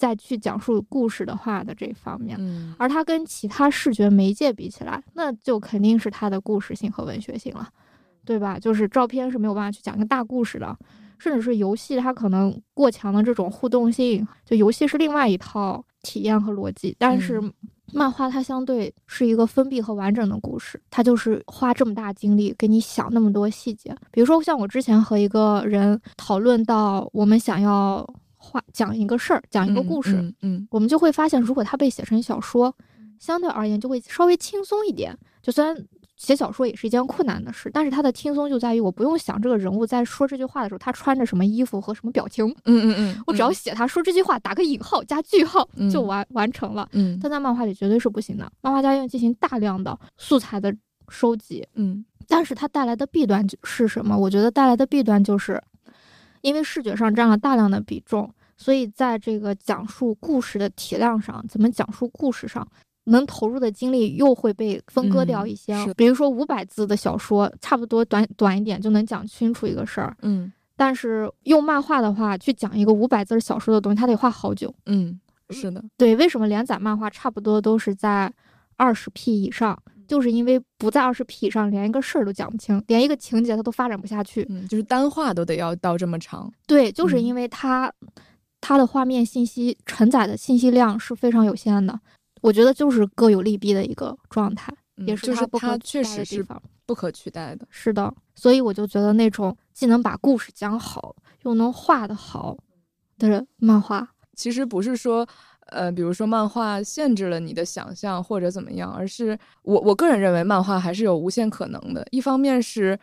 再去讲述故事的话的这方面，嗯，而它跟其他视觉媒介比起来，那就肯定是它的故事性和文学性了，对吧？就是照片是没有办法去讲一个大故事的，甚至是游戏，它可能过强的这种互动性，就游戏是另外一套体验和逻辑，但是漫画它相对是一个封闭和完整的故事，它就是花这么大精力给你想那么多细节，比如说像我之前和一个人讨论到，我们想要。话讲一个事儿，讲一个故事，嗯，我们就会发现，如果它被写成小说，相对而言就会稍微轻松一点。就虽然写小说也是一件困难的事，但是它的轻松就在于我不用想这个人物在说这句话的时候他穿着什么衣服和什么表情，嗯嗯嗯，我只要写他说这句话，打个引号加句号就完完成了。嗯，但在漫画里绝对是不行的，漫画家要进行大量的素材的收集，嗯，但是它带来的弊端是什么？我觉得带来的弊端就是。因为视觉上占了大量的比重，所以在这个讲述故事的体量上，怎么讲述故事上，能投入的精力又会被分割掉一些。比如说五百字的小说，差不多短短一点就能讲清楚一个事儿。嗯，但是用漫画的话，去讲一个五百字小说的东西，它得画好久。嗯，是的，对。为什么连载漫画差不多都是在二十 P 以上？就是因为不在二十 P 以上，连一个事儿都讲不清，连一个情节它都发展不下去。嗯，就是单画都得要到这么长。对，就是因为它，它的画面信息承载的信息量是非常有限的。我觉得就是各有利弊的一个状态，也是它不可确实是方，不可取代的。是的，所以我就觉得那种既能把故事讲好，又能画得好的漫画，其实不是说。呃，比如说漫画限制了你的想象或者怎么样，而是我我个人认为漫画还是有无限可能的。一方面是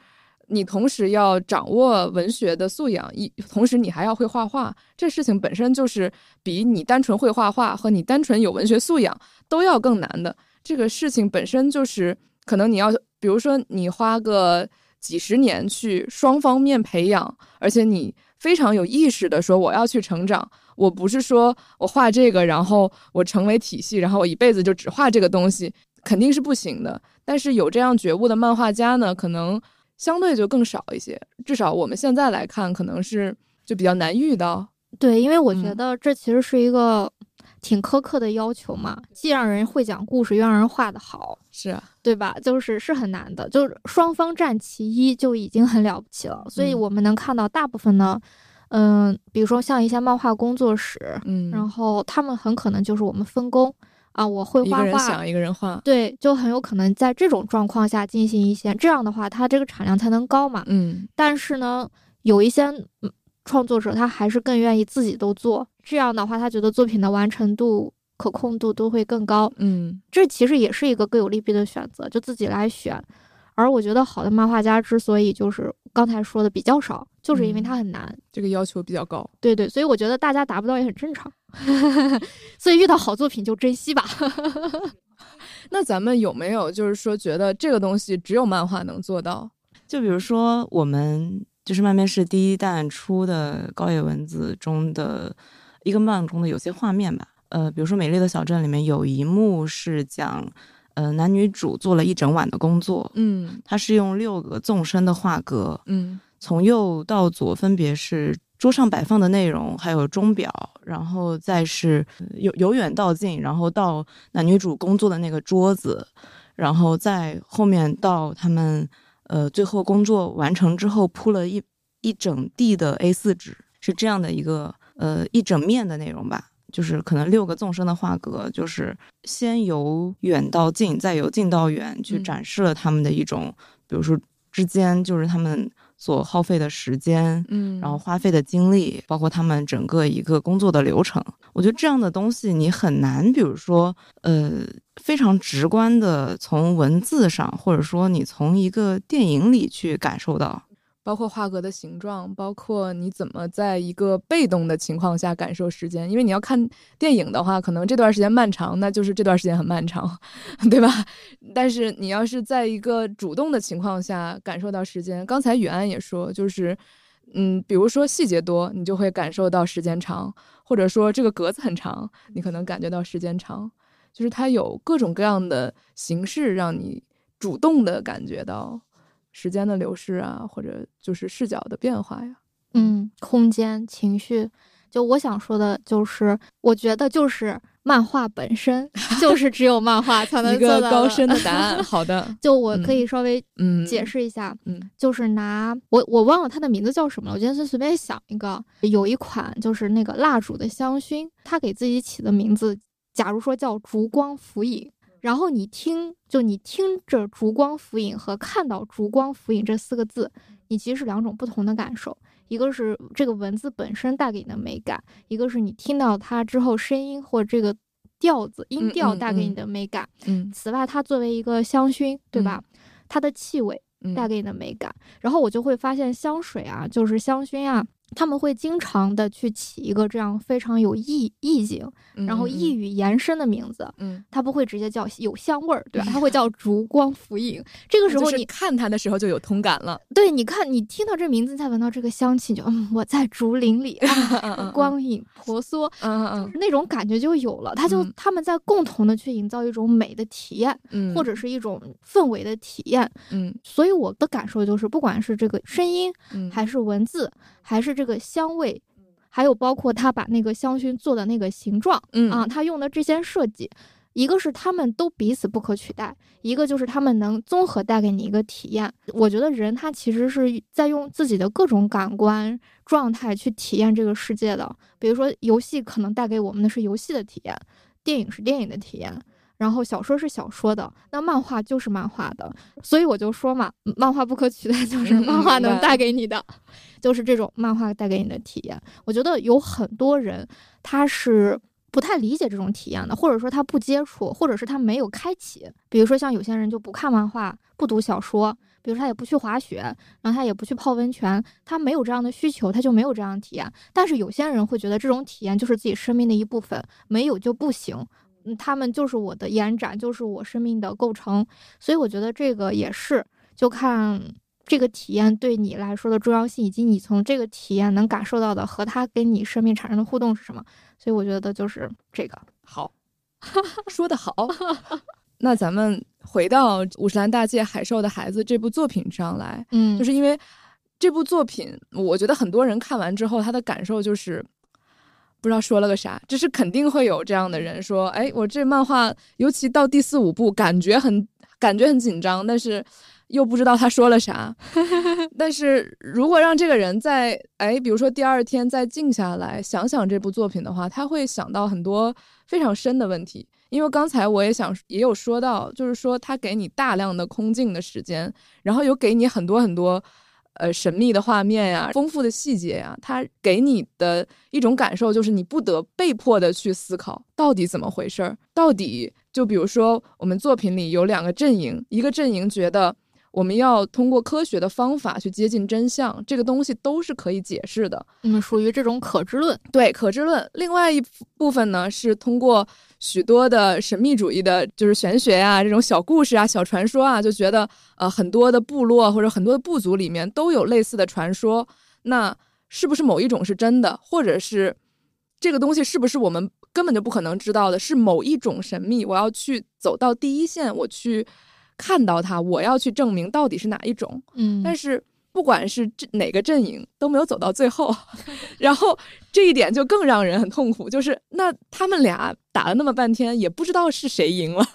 你同时要掌握文学的素养，一同时你还要会画画，这事情本身就是比你单纯会画画和你单纯有文学素养都要更难的。这个事情本身就是可能你要，比如说你花个几十年去双方面培养，而且你非常有意识的说我要去成长。我不是说我画这个，然后我成为体系，然后我一辈子就只画这个东西，肯定是不行的。但是有这样觉悟的漫画家呢，可能相对就更少一些。至少我们现在来看，可能是就比较难遇到。对，因为我觉嗯得这其实是一个挺苛刻的要求嘛，既让人会讲故事，又让人画得好，是啊，对吧？就是是很难的，就是双方占其一就已经很了不起了。所以嗯我们能看到大部分呢，嗯、比如说像一些漫画工作室，嗯，然后他们很可能就是我们分工啊，我会画画画，个人想，一个人画。对，就很有可能在这种状况下进行一些，这样的话，它这个产量才能高嘛。嗯但是呢，有一些嗯创作者他还是更愿意自己都做，这样的话，他觉得作品的完成度、可控度都会更高。嗯这其实也是一个各有利弊的选择，就自己来选。而我觉得好的漫画家之所以就是刚才说的比较少，就是因为嗯它很难。这个要求比较高。对对，所以我觉得大家达不到也很正常。所以遇到好作品就珍惜吧。那咱们有没有就是说觉得这个东西只有漫画能做到？就比如说我们就是漫面是第一弹出的高野文字中的一个漫中的有些画面吧，呃，比如说《美丽的小镇》里面有一幕是讲，呃，男女主做了一整晚的工作，嗯他是用六个纵深的画格，嗯从右到左分别是桌上摆放的内容，还有钟表，然后再是呃由由远到近，然后到男女主工作的那个桌子，然后在后面到他们呃最后工作完成之后铺了一一整地的 A 4纸，是这样的一个呃一整面的内容吧。就是可能六个纵深的画格，就是先由远到近，再由近到远，去嗯展示了他们的一种，比如说之间就是他们所耗费的时间，嗯，然后花费的精力，包括他们整个一个工作的流程。我觉得这样的东西你很难，比如说，呃，非常直观的从文字上，或者说你从一个电影里去感受到。包括画格的形状，包括你怎么在一个被动的情况下感受时间。因为你要看电影的话，可能这段时间漫长，那就是这段时间很漫长，对吧？但是你要是在一个主动的情况下感受到时间，刚才雨安也说，就是。嗯，比如说细节多，你就会感受到时间长，或者说这个格子很长，你可能感觉到时间长。就是它有各种各样的形式，让你主动的感觉到时间的流逝啊，或者就是视角的变化呀。嗯，空间、情绪，就我想说的就是，我觉得就是漫画本身 就是只有漫画才能一个做到的高深的答案。好的，就我可嗯以稍微嗯，解释一下，嗯就是拿我我忘了它的名字叫什么了，我今天是随便想一个，有一款就是那个蜡烛的香薰，它给自己起的名字，假如说叫烛光浮影。然后你听，就你听着“烛光浮影”和看到“烛光浮影”这四个字，你其实是两种不同的感受。一个是这个文字本身带给你的美感，一个是你听到它之后声音或这个调子、音调带给你嗯的美感。嗯此外，它作为一个香薰，对吧？它的气味嗯，带给你的美感。然后我就会发现香水啊，就是香薰啊，他们会经常的去起一个这样非常有意意境，然后意语，延伸的名字。嗯，它不会直接叫有香味儿，对吧？它会叫烛光浮影。这个时候你看它的时候就有同感了。对你看，你听到这名字，再闻到这个香气，就嗯，我在竹林里 光影婆娑，嗯嗯那种感觉就有了。他就嗯他们在共同的去营造一种美的体验，嗯，或者是一种氛围的体验。嗯所以我的感受就是，不管是这个声音，嗯，还是文字，还是这个香味，还有包括他把那个香薰做的那个形状嗯啊，他用的这些设计，一个是他们都彼此不可取代，一个就是他们能综合带给你一个体验。我觉得人他其实是在用自己的各种感官状态去体验这个世界的。比如说，游戏可能带给我们的是游戏的体验，电影是电影的体验。然后小说是小说的，那漫画就是漫画的，所以我就说嘛，漫画不可取代，就是嗯漫画能带给你的，就是这种漫画带给你的体验。我觉得有很多人他是不太理解这种体验的，或者说他不接触，或者是他没有开启。比如说像有些人就不看漫画，不读小说，比如说他也不去滑雪，然后他也不去泡温泉，他没有这样的需求，他就没有这样的体验。但是有些人会觉得这种体验就是自己生命的一部分，没有就不行。嗯，他们就是我的延展，就是我生命的构成。所以我觉得这个也是，就看这个体验对你来说的重要性，以及你从这个体验能感受到的和它跟你生命产生的互动是什么。所以我觉得就是这个。好，说的好。那咱们回到《五十岚大介海兽的孩子》这部作品上来，嗯，就是因为这部作品，我觉得很多人看完之后，他的感受就是不知道说了个啥。就是肯定会有这样的人说：“哎，我这漫画，尤其到第四五部，感觉很感觉很紧张，但是又不知道他说了啥。但是如果让这个人在哎，比如说第二天再静下来想想这部作品的话，他会想到很多非常深的问题。因为刚才我也想也有说到，就是说他给你大量的空镜的时间，然后有给你很多很多。呃，神秘的画面呀，丰富的细节呀，它给你的一种感受就是你不得被迫的去思考到底怎么回事儿，到底就比如说我们作品里有两个阵营，一个阵营觉得我们要通过科学的方法去接近真相，这个东西都是可以解释的，嗯，属于这种可知论，对可知论。另外一部分呢是通过。许多的神秘主义的，就是玄学啊，这种小故事啊、小传说啊，就觉得呃，很多的部落或者很多的部族里面都有类似的传说。那是不是某一种是真的，或者是这个东西是不是我们根本就不可能知道的？是某一种神秘，我要去走到第一线，我去看到它，我要去证明到底是哪一种。嗯，但是。不管是这哪个阵营都没有走到最后，然后这一点就更让人很痛苦。就是那他们俩打了那么半天，也不知道是谁赢了，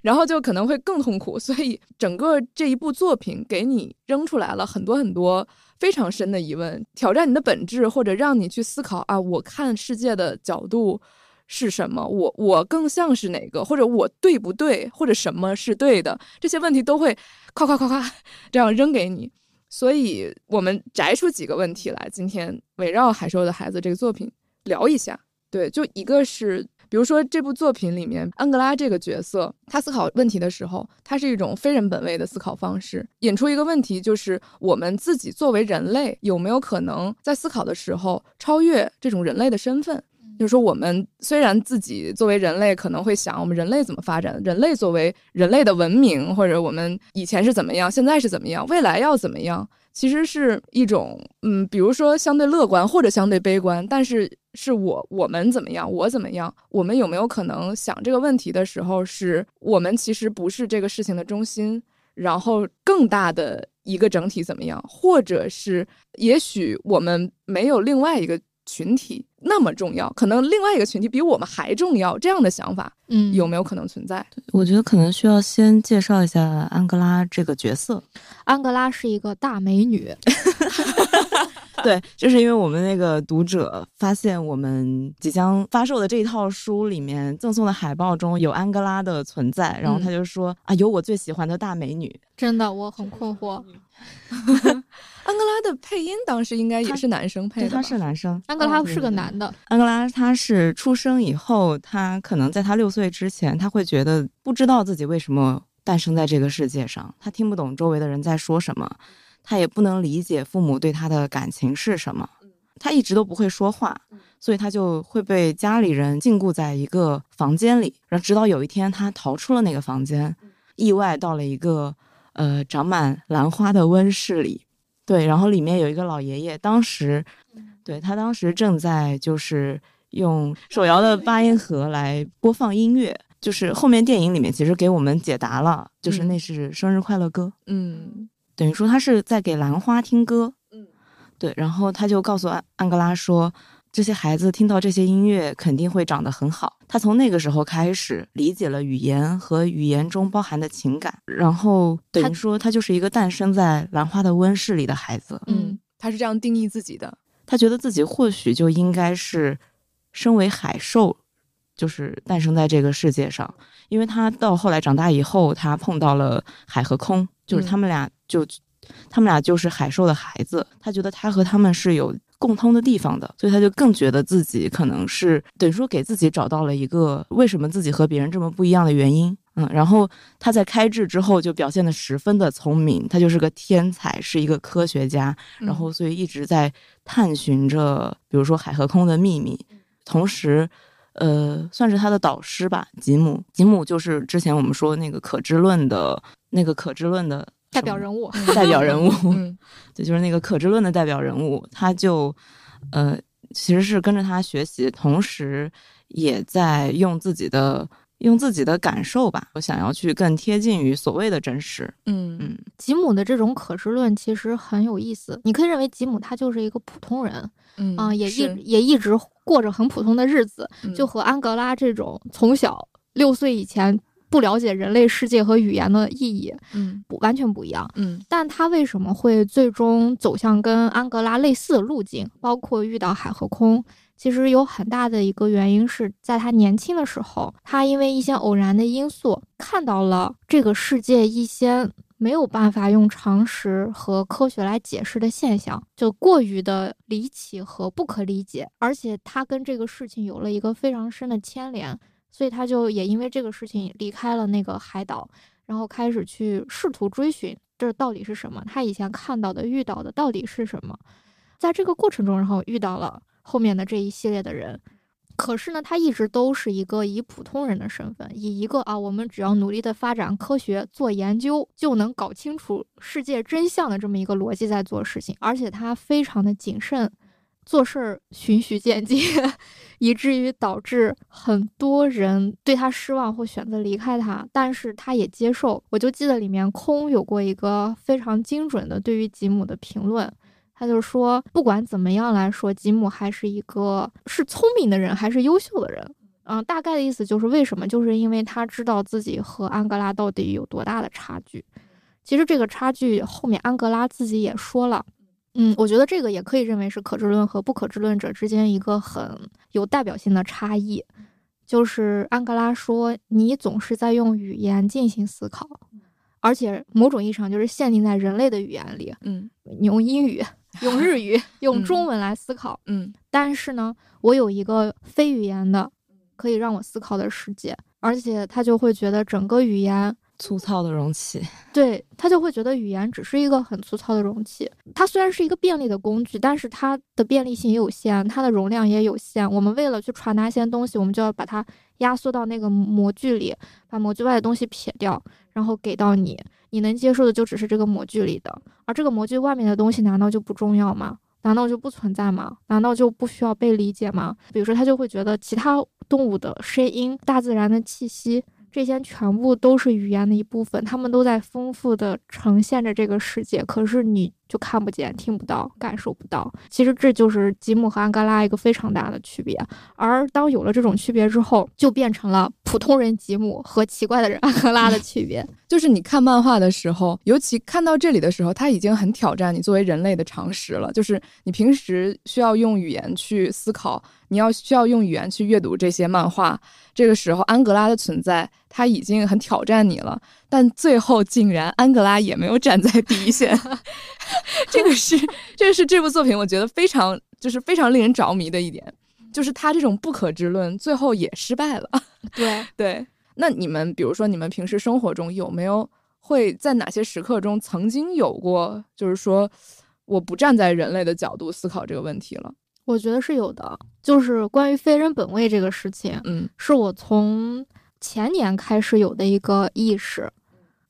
然后就可能会更痛苦。所以整个这一部作品给你扔出来了很多很多非常深的疑问，挑战你的本质，或者让你去思考啊，我看世界的角度是什么？我我更像是哪个？或者我对不对？或者什么是对的？这些问题都会夸夸夸夸 这样扔给你。所以我们摘出几个问题来，今天围绕《海兽的孩子》这个作品聊一下。对，就一个是，比如说这部作品里面安格拉这个角色，他思考问题的时候，他是一种非人本位的思考方式，引出一个问题，就是我们自己作为人类，有没有可能在思考的时候超越这种人类的身份？就是说，我们虽然自己作为人类可能会想，我们人类怎么发展？人类作为人类的文明，或者我们以前是怎么样，现在是怎么样，未来要怎么样？其实是一种，嗯，比如说相对乐观或者相对悲观，但是是我我们怎么样，我怎么样？我们有没有可能想这个问题的时候，是我们其实不是这个事情的中心，然后更大的一个整体怎么样？或者是也许我们没有另外一个。群体那么重要，可能另外一个群体比我们还重要，这样的想法，嗯，有没有可能存在？我觉得可能需要先介绍一下安格拉这个角色。安格拉是一个大美女，对，就是因为我们那个读者发现我们即将发售的这一套书里面赠送的海报中有安格拉的存在，然后他就说啊，有我最喜欢的大美女。真的，我很困惑。的配音当时应该也是男生配的，他是男生。安格拉是个男的。安格拉他是出生以后，他可能在他六岁之前，他会觉得不知道自己为什么诞生在这个世界上，他听不懂周围的人在说什么，他也不能理解父母对他的感情是什么，他一直都不会说话，所以他就会被家里人禁锢在一个房间里，然后直到有一天他逃出了那个房间，意外到了一个呃长满兰花的温室里。对，然后里面有一个老爷爷，当时，对他当时正在就是用手摇的八音盒来播放音乐，就是后面电影里面其实给我们解答了，就是那是生日快乐歌，嗯，等于说他是在给兰花听歌，嗯，对，然后他就告诉安安格拉说。这些孩子听到这些音乐肯定会长得很好。他从那个时候开始理解了语言和语言中包含的情感，然后等于说他就是一个诞生在兰花的温室里的孩子。嗯，他是这样定义自己的。他觉得自己或许就应该是身为海兽，就是诞生在这个世界上。因为他到后来长大以后，他碰到了海和空，就是他们俩就他们俩就是海兽的孩子。他觉得他和他们是有。共通的地方的，所以他就更觉得自己可能是等于说给自己找到了一个为什么自己和别人这么不一样的原因。嗯，然后他在开智之后就表现的十分的聪明，他就是个天才，是一个科学家。然后所以一直在探寻着，比如说海和空的秘密。同时，呃，算是他的导师吧，吉姆。吉姆就是之前我们说那个可知论的那个可知论的。代表人物，代表人物，对，就是那个可知论的代表人物，他就，呃，其实是跟着他学习，同时也在用自己的用自己的感受吧，我想要去更贴近于所谓的真实。嗯嗯。吉姆的这种可知论其实很有意思，你可以认为吉姆他就是一个普通人嗯啊、也一也一直过着很普通的日子，嗯就和安格拉这种从小六岁以前不了解人类世界和语言的意义嗯不完全不一样。嗯但他为什么会最终走向跟安格拉类似的路径，包括遇到海和空？其实有很大的一个原因是在他年轻的时候，他因为一些偶然的因素看到了这个世界一些没有办法用常识和科学来解释的现象，就过于的离奇和不可理解，而且他跟这个事情有了一个非常深的牵连，所以他就也因为这个事情离开了那个海岛，然后开始去试图追寻这到底是什么，他以前看到的、遇到的到底是什么。在这个过程中，然后遇到了后面的这一系列的人。可是呢，他一直都是一个以普通人的身份，以一个啊，我们只要努力的发展科学、做研究，就能搞清楚世界真相的这么一个逻辑在做事情。而且他非常的谨慎，做事儿循序渐进，以至于导致很多人对他失望或选择离开他。但是他也接受。我就记得里面空有过一个非常精准的对于吉姆的评论。他就说，不管怎么样来说，吉姆还是一个是聪明的人，还是优秀的人。嗯，大概的意思就是为什么？就是因为他知道自己和安格拉到底有多大的差距。其实这个差距后面安格拉自己也说了。嗯，我觉得这个也可以认为是可知论和不可知论者之间一个很有代表性的差异。就是安格拉说，你总是在用语言进行思考，而且某种意义上就是限定在人类的语言里。嗯你用英语、用日语、用中文来思考。嗯但是呢，我有一个非语言的可以让我思考的世界，而且他就会觉得整个语言，粗糙的容器，对他就会觉得语言只是一个很粗糙的容器。它虽然是一个便利的工具，但是它的便利性也有限，它的容量也有限。我们为了去传达一些东西，我们就要把它压缩到那个模具里，把模具外的东西撇掉，然后给到你。你能接受的就只是这个模具里的，而这个模具外面的东西难道就不重要吗？难道就不存在吗？难道就不需要被理解吗？比如说，他就会觉得其他动物的声音、大自然的气息，这些全部都是语言的一部分，他们都在丰富的呈现着这个世界，可是你就看不见、听不到、感受不到。其实这就是吉姆和安哥拉一个非常大的区别。而当有了这种区别之后，就变成了普通人吉姆和奇怪的人安哥拉的区别。就是你看漫画的时候，尤其看到这里的时候，它已经很挑战你作为人类的常识了。就是你平时需要用语言去思考，你要需要用语言去阅读这些漫画。这个时候，安格拉的存在，它已经很挑战你了。但最后竟然安格拉也没有站在第一线，这个是这个是这部作品我觉得非常就是非常令人着迷的一点，就是他这种不可知论最后也失败了。对，对，那你们比如说你们平时生活中有没有会在哪些时刻中曾经有过，就是说我不站在人类的角度思考这个问题了？我觉得是有的。就是关于非人本位这个事情，嗯是我从前年开始有的一个意识。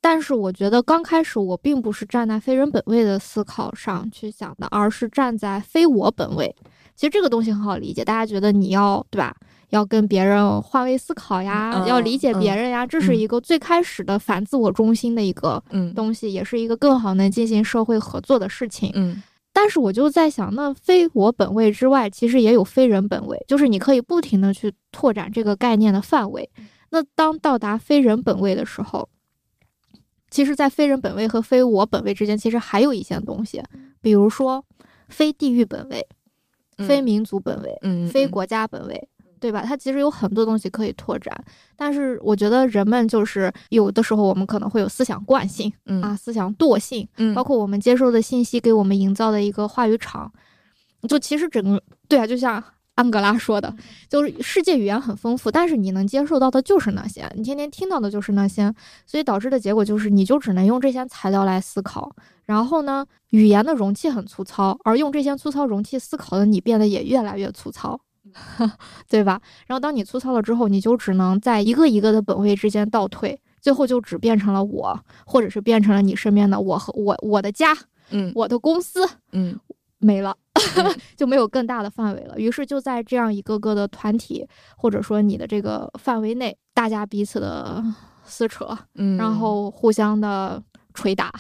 但是我觉得刚开始我并不是站在非人本位的思考上去想的，而是站在非我本位。其实这个东西很好理解，大家觉得你要对吧？要跟别人换位思考呀，嗯要理解别人呀，这是一个最开始的反自我中心的一个嗯东西，也是一个更好能进行社会合作的事情。嗯但是我就在想，那非我本位之外，其实也有非人本位，就是你可以不停的去拓展这个概念的范围。那当到达非人本位的时候，其实，在非人本位和非我本位之间，其实还有一些东西，比如说非地域本位、非民族本位、嗯非国家本位。对吧？它其实有很多东西可以拓展，但是我觉得人们就是有的时候我们可能会有思想惯性嗯啊，思想惰性，嗯包括我们接受的信息给我们营造的一个话语场，就其实整个对啊，就像安格拉说的，就是世界语言很丰富，但是你能接受到的就是那些，你天天听到的就是那些，所以导致的结果就是你就只能用这些材料来思考。然后呢，语言的容器很粗糙，而用这些粗糙容器思考的你变得也越来越粗糙。对吧？然后当你粗糙了之后，你就只能在一个一个的本位之间倒退，最后就只变成了我，或者是变成了你身边的我和我我的家，嗯我的公司嗯没了。就没有更大的范围了。于是就在这样一个个的团体，或者说你的这个范围内，大家彼此的撕扯，嗯，然后互相的捶打，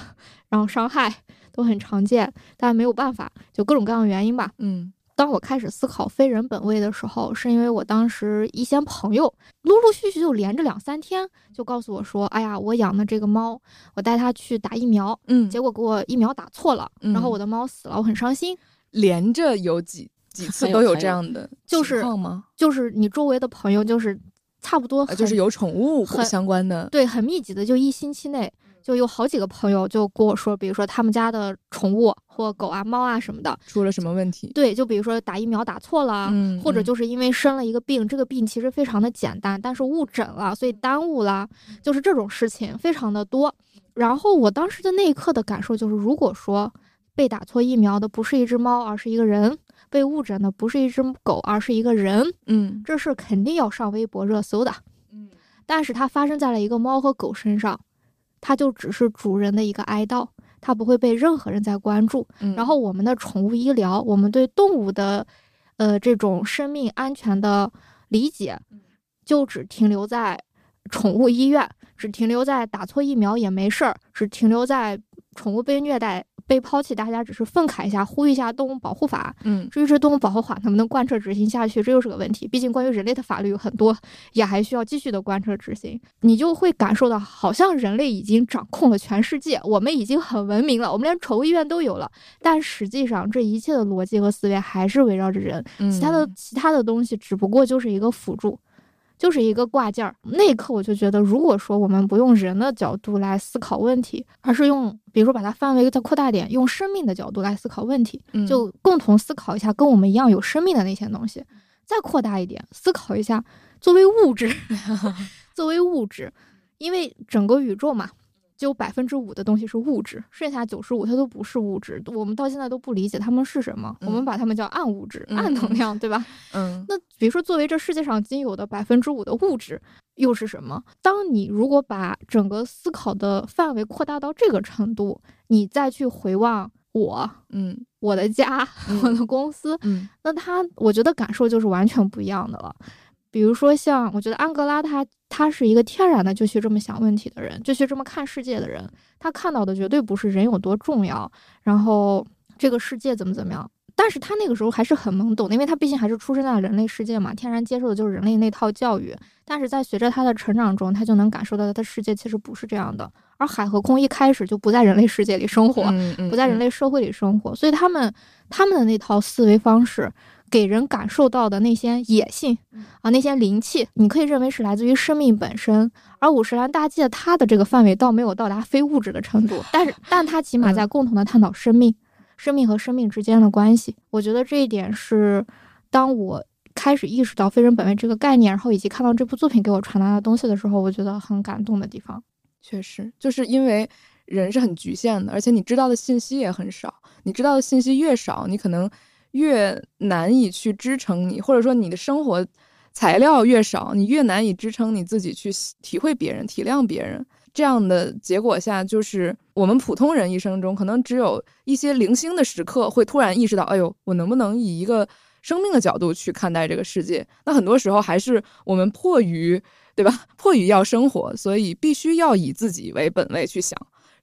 然后伤害都很常见，但没有办法，就各种各样的原因吧。嗯当我开始思考非人本位的时候，是因为我当时一些朋友陆陆续续就连着两三天就告诉我说：“哎呀，我养的这个猫，我带它去打疫苗，嗯，结果给我疫苗打错了，嗯然后我的猫死了，我很伤心。连着有几 几次都有这样的就是情况吗？就是你周围的朋友，就是差不多啊，就是有宠物相关的，对很密集的，就一星期内就有好几个朋友就跟我说，比如说他们家的宠物或狗啊、猫啊什么的，出了什么问题？对，就比如说打疫苗打错了，嗯，或者嗯就是因为生了一个病，这个病其实非常的简单，但是误诊了，所以耽误了，就是这种事情非常的多。然后我当时的那一刻的感受就是，如果说被打错疫苗的不是一只猫，而是一个人；被误诊的不是一只狗，而是一个人，嗯这事肯定要上微博热搜的。嗯但是它发生在了一个猫和狗身上，它就只是主人的一个哀悼，它不会被任何人在关注。嗯，然后我们的宠物医疗，我们对动物的，呃，这种生命安全的理解，就只停留在宠物医院，只停留在打错疫苗也没事儿，只停留在宠物被虐待、被抛弃，大家只是愤慨一下，呼吁一下动物保护法。嗯至于这动物保护法能不能贯彻执行下去，这又是个问题。毕竟关于人类的法律有很多，也还需要继续的贯彻执行。你就会感受到，好像人类已经掌控了全世界，我们已经很文明了，我们连宠物医院都有了。但实际上，这一切的逻辑和思维还是围绕着人，其他的嗯其他的东西只不过就是一个辅助。就是一个挂件儿，那一刻我就觉得，如果说我们不用人的角度来思考问题，而是用，比如说把它范围再扩大点，用生命的角度来思考问题，嗯就共同思考一下跟我们一样有生命的那些东西，再扩大一点，思考一下作为物质，作为物质，因为整个宇宙嘛，只有百分之五的东西是物质，剩下九十五它都不是物质，我们到现在都不理解它们是什么，我们嗯把它们叫暗物质、嗯暗能量，对吧？嗯那比如说，作为这世界上仅有的百分之五的物质，又是什么？当你如果把整个思考的范围扩大到这个程度，你再去回望我、嗯我的家、我的公司，嗯那他我觉得感受就是完全不一样的了。比如说，像我觉得安格拉他他是一个天然的就去这么想问题的人，就去这么看世界的人。他看到的绝对不是人有多重要，然后这个世界怎么怎么样。但是他那个时候还是很懵懂的，因为他毕竟还是出生在人类世界嘛，天然接受的就是人类那套教育。但是在随着他的成长中，他就能感受到他的世界其实不是这样的。而海和空一开始就不在人类世界里生活，嗯不在人类社会里生活，所以他们他们的那套思维方式，给人感受到的那些野性啊，那些灵气，你可以认为是来自于生命本身。而五十岚大介他的这个范围倒没有到达非物质的程度，但是但他起码在共同的探讨生命、生命和生命之间的关系。我觉得这一点是当我。开始意识到非人本位这个概念，然后以及看到这部作品给我传达的东西的时候，我觉得很感动的地方。确实，就是因为人是很局限的，而且你知道的信息也很少。你知道的信息越少，你可能越难以去支撑你，或者说你的生活材料越少，你越难以支撑你自己去体会别人、体谅别人。这样的结果下，就是我们普通人一生中，可能只有一些零星的时刻，会突然意识到，哎呦，我能不能以一个生命的角度去看待这个世界？那很多时候还是我们迫于，对吧？迫于要生活，所以必须要以自己为本位去想，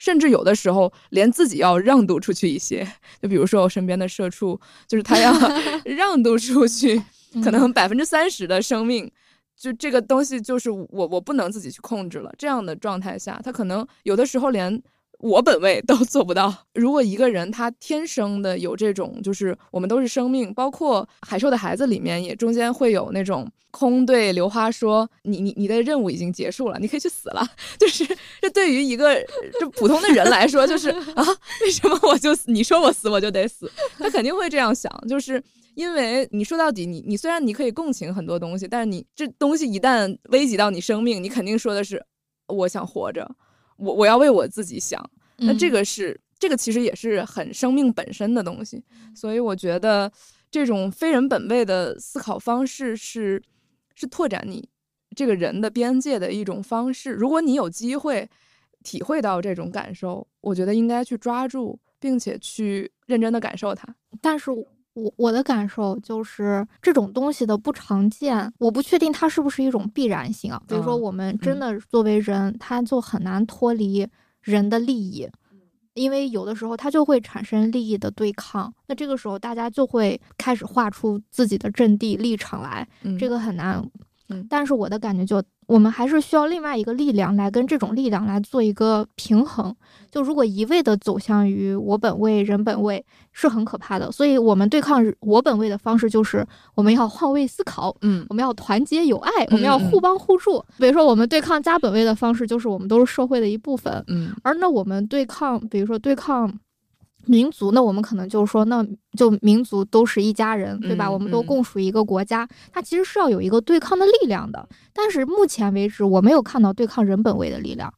甚至有的时候连自己要让渡出去一些。就比如说我身边的社畜，就是他要 让渡出去，可能百分之三十的生命。就这个东西，就是我我不能自己去控制了。这样的状态下，他可能有的时候连我本位都做不到。如果一个人他天生的有这种，就是我们都是生命，包括海兽的孩子里面也中间会有那种空对刘花说：“你你你的任务已经结束了，你可以去死了。”就是这对于一个就普通的人来说，就是啊，为什么我就你说我死我就得死？他肯定会这样想，就是。因为你说到底，你你虽然你可以共情很多东西，但是你这东西一旦危及到你生命，你肯定说的是我想活着，我我要为我自己想。那这个是这个其实也是很生命本身的东西，所以我觉得这种非人本位的思考方式是是拓展你这个人的边界的一种方式。如果你有机会体会到这种感受，我觉得应该去抓住，并且去认真的感受它。但是。我我的感受就是这种东西的不常见，我不确定它是不是一种必然性啊。比如说，嗯我们真的作为人，他就很难脱离人的利益，因为有的时候他就会产生利益的对抗。那这个时候，大家就会开始画出自己的阵地立场来，嗯这个很难。嗯但是我的感觉就，我们还是需要另外一个力量来跟这种力量来做一个平衡。就如果一味的走向于我本位、人本位，是很可怕的。所以，我们对抗我本位的方式就是我们要换位思考，嗯我们要团结友爱，我们要互帮互助。比如说，我们对抗家本位的方式就是我们都是社会的一部分，嗯而那我们对抗，比如说对抗民族，那我们可能就是说，那就民族都是一家人，对吧？嗯我们都嗯共属一个国家，它其实是要有一个对抗的力量的。但是目前为止，我没有看到对抗人本位的力量。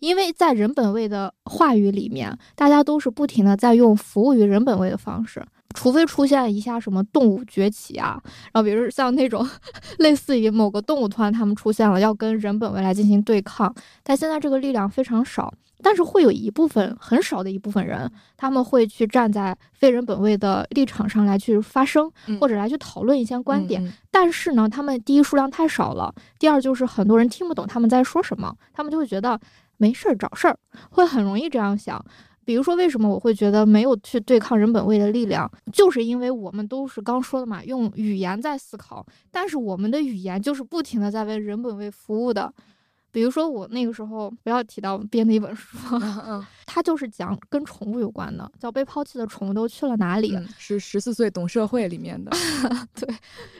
因为在人本位的话语里面，大家都是不停的在用服务于人本位的方式，除非出现一下什么动物崛起啊，然后比如像那种 类似于某个动物突然他们出现了，要跟人本位来进行对抗，但现在这个力量非常少，但是会有一部分很少的一部分人，他们会去站在非人本位的立场上来去发声，嗯或者来去讨论一些观点。嗯但是呢，他们第一数量太少了，第二就是很多人听不懂他们在说什么，他们就会觉得没事儿找事儿，会很容易这样想。比如说，为什么我会觉得没有去对抗人本位的力量，就是因为我们都是刚说的嘛，用语言在思考，但是我们的语言就是不停的在为人本位服务的。比如说，我那个时候不要提到编的一本书，嗯嗯 它就是讲跟宠物有关的，叫《被抛弃的宠物都去了哪里》。嗯，是十四岁懂社会里面的，对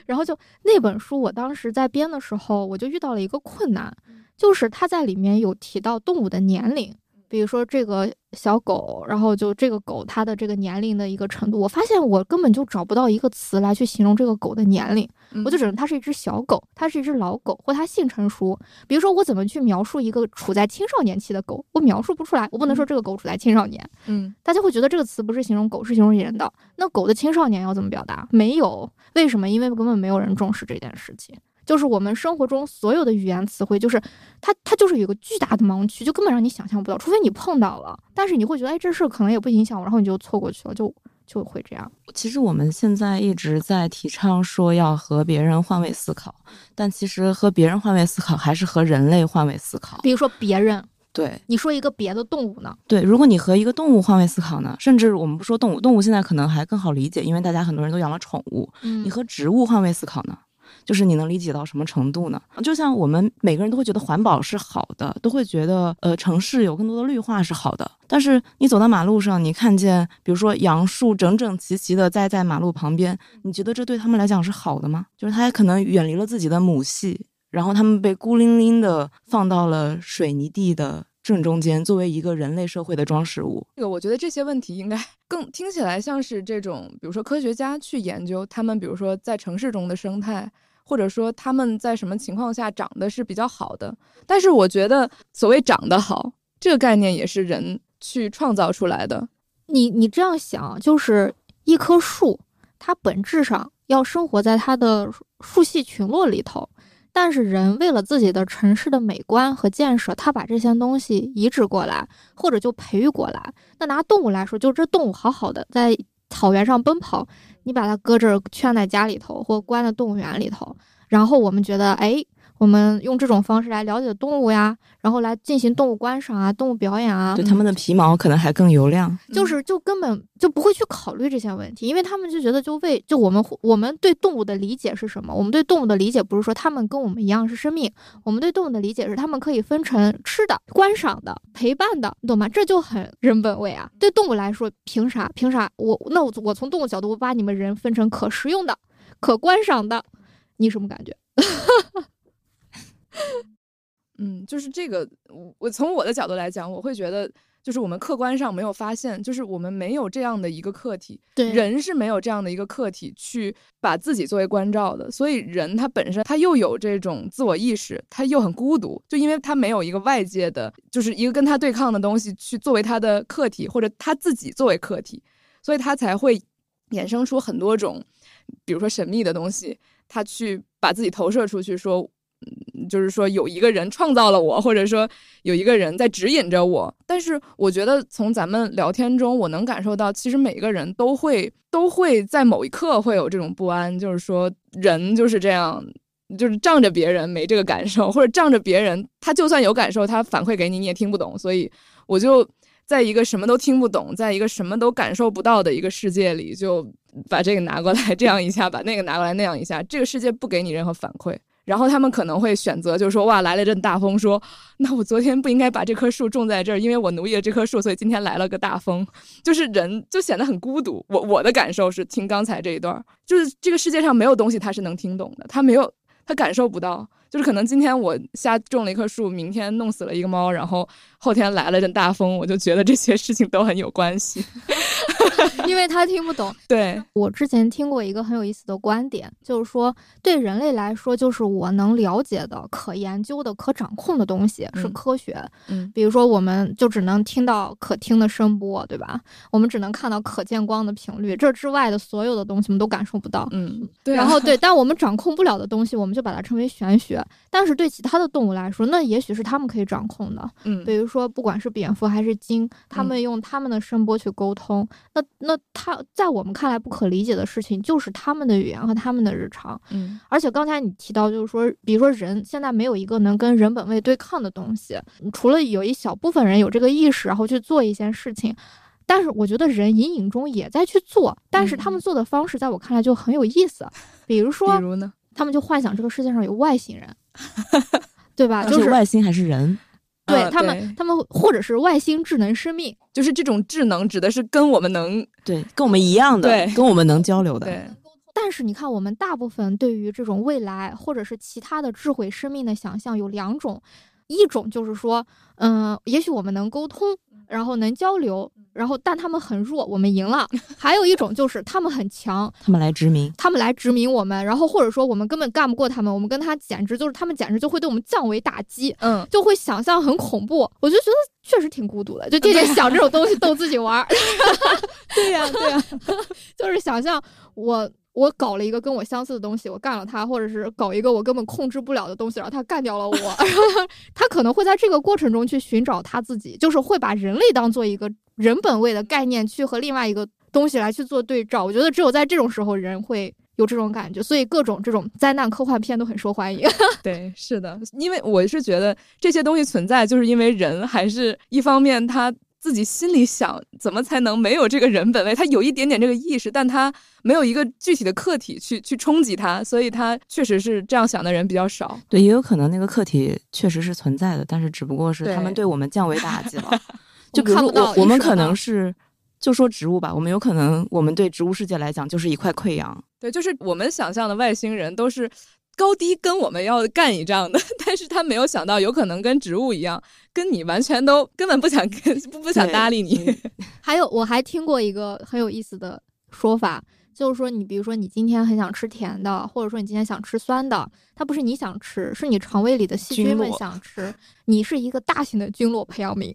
然后就那本书，我当时在编的时候，我就遇到了一个困难，就是它在里面有提到动物的年龄，比如说这个小狗，然后就这个狗它的这个年龄的一个程度，我发现我根本就找不到一个词来去形容这个狗的年龄，我就只能它是一只小狗，它是一只老狗，或它性成熟。比如说我怎么去描述一个处在青少年期的狗，我描述不出来，我不能说这个狗处在青少年，嗯大家会觉得这个词不是形容狗，是形容人的。那狗的青少年要怎么表达？没有，为什么？因为根本没有人重视这件事情。就是我们生活中所有的语言词汇，就是它，它就是有一个巨大的盲区，就根本让你想象不到，除非你碰到了。但是你会觉得，哎，这事儿可能也不影响我，然后你就错过去了，就就会这样。其实我们现在一直在提倡说要和别人换位思考，但其实和别人换位思考还是和人类换位思考。比如说别人，对你说一个别的动物呢？对，如果你和一个动物换位思考呢，甚至我们不说动物，动物现在可能还更好理解，因为大家很多人都养了宠物。嗯你和植物换位思考呢？就是你能理解到什么程度呢？就像我们每个人都会觉得环保是好的，都会觉得呃城市有更多的绿化是好的。但是你走到马路上，你看见比如说杨树整整齐齐的栽在马路旁边，你觉得这对他们来讲是好的吗？就是他也可能远离了自己的母系，然后他们被孤零零的放到了水泥地的正中间，作为一个人类社会的装饰物。这个我觉得这些问题应该 更听起来像是这种，比如说科学家去研究他们，比如说在城市中的生态，或者说他们在什么情况下长得是比较好的。但是我觉得所谓长得好这个概念也是人去创造出来的。你你这样想，就是一棵树，它本质上要生活在它的树系群落里头，但是人为了自己的城市的美观和建设，他把这些东西移植过来，或者就培育过来。那拿动物来说，就这动物好好的在草原上奔跑，你把它搁这儿圈在家里头，或关在动物园里头，然后我们觉得，哎。我们用这种方式来了解动物呀，然后来进行动物观赏啊、动物表演啊，对他们的皮毛可能还更油亮。就是就根本就不会去考虑这些问题，因为他们就觉得就为就我们我们对动物的理解是什么？我们对动物的理解不是说它们跟我们一样是生命，我们对动物的理解是它们可以分成吃的、观赏的、陪伴的，你懂吗？这就很人本位啊。对动物来说，凭啥？凭啥？我那我我从动物角度，我把你们人分成可食用的、可观赏的，你什么感觉？嗯，就是这个，我我从我的角度来讲，我会觉得，就是我们客观上没有发现，就是我们没有这样的一个客体，对。人是没有这样的一个客体去把自己作为关照的，所以人他本身他又有这种自我意识，他又很孤独，就因为他没有一个外界的，就是一个跟他对抗的东西去作为他的客体，或者他自己作为客体，所以他才会衍生出很多种，比如说神秘的东西，他去把自己投射出去说。嗯就是说有一个人创造了我，或者说有一个人在指引着我。但是我觉得从咱们聊天中，我能感受到，其实每个人都会都会在某一刻会有这种不安，就是说人就是这样，就是仗着别人没这个感受，或者仗着别人他就算有感受，他反馈给你你也听不懂，所以我就。在一个什么都听不懂，在一个什么都感受不到的一个世界里，就把这个拿过来这样一下，把那个拿过来那样一下，这个世界不给你任何反馈。然后他们可能会选择，就是说，哇，来了阵大风，说，那我昨天不应该把这棵树种在这儿，因为我奴役了这棵树，所以今天来了个大风。就是人就显得很孤独。我我的感受是，听刚才这一段，就是这个世界上没有东西他是能听懂的，他没有，他感受不到。就是可能今天我瞎种了一棵树，明天弄死了一个猫，然后后天来了阵大风，我就觉得这些事情都很有关系，因为他听不懂。对我之前听过一个很有意思的观点，就是说对人类来说，就是我能了解的、可研究的、可掌控的东西是科学。嗯，比如说我们就只能听到可听的声波，对吧？我们只能看到可见光的频率，这之外的所有的东西我们都感受不到。嗯，对。然后对，但我们掌控不了的东西，我们就把它称为玄学。但是对其他的动物来说，那也许是他们可以掌控的。嗯，比如说，不管是蝙蝠还是鲸，他们用他们的声波去沟通。那那他在我们看来不可理解的事情，就是他们的语言和他们的日常。嗯，而且刚才你提到，就是说，比如说人现在没有一个能跟人本位对抗的东西，除了有一小部分人有这个意识，然后去做一些事情。但是我觉得人隐隐中也在去做，但是他们做的方式在我看来就很有意思。比如说，比如呢？他们就幻想这个世界上有外星人，对吧？就是外星还是人？对他们，他们或者是外星智能生命，就是这种智能指的是跟我们能对跟我们一样的，对跟我们能交流的。对。但是你看，我们大部分对于这种未来或者是其他的智慧生命的想象有两种，一种就是说，嗯，也许我们能沟通。然后能交流，然后但他们很弱，我们赢了。还有一种就是他们很强，他们来殖民，他们来殖民我们，然后或者说我们根本干不过他们，我们跟他简直就是他们简直就会对我们降维打击，嗯，就会想象很恐怖。我就觉得确实挺孤独的，就天天想这种东西逗自己玩儿。对呀，对呀，就是想象我。我搞了一个跟我相似的东西，我干了他，或者是搞一个我根本控制不了的东西，然后他干掉了我。他可能会在这个过程中去寻找他自己，就是会把人类当做一个人本位的概念去和另外一个东西来去做对照。我觉得只有在这种时候，人会有这种感觉，所以各种这种灾难科幻片都很受欢迎。对，是的，因为我是觉得这些东西存在，就是因为人还是一方面他。自己心里想怎么才能没有这个人本位？他有一点点这个意识，但他没有一个具体的客体去去冲击他，所以他确实是这样想的人比较少。对，也有可能那个客体确实是存在的，但是只不过是他们对我们降维打击了。就比如说我，我们可能是就说植物吧，我们有可能我们对植物世界来讲就是一块溃疡。对，就是我们想象的外星人都是。高低跟我们要干一仗的，但是他没有想到，有可能跟植物一样，跟你完全都根本不想跟不 不想搭理你。还有，我还听过一个很有意思的说法，就是说，你比如说你今天很想吃甜的，或者说你今天想吃酸的，它不是你想吃，是你肠胃里的细菌们想吃。你是一个大型的菌落培养皿，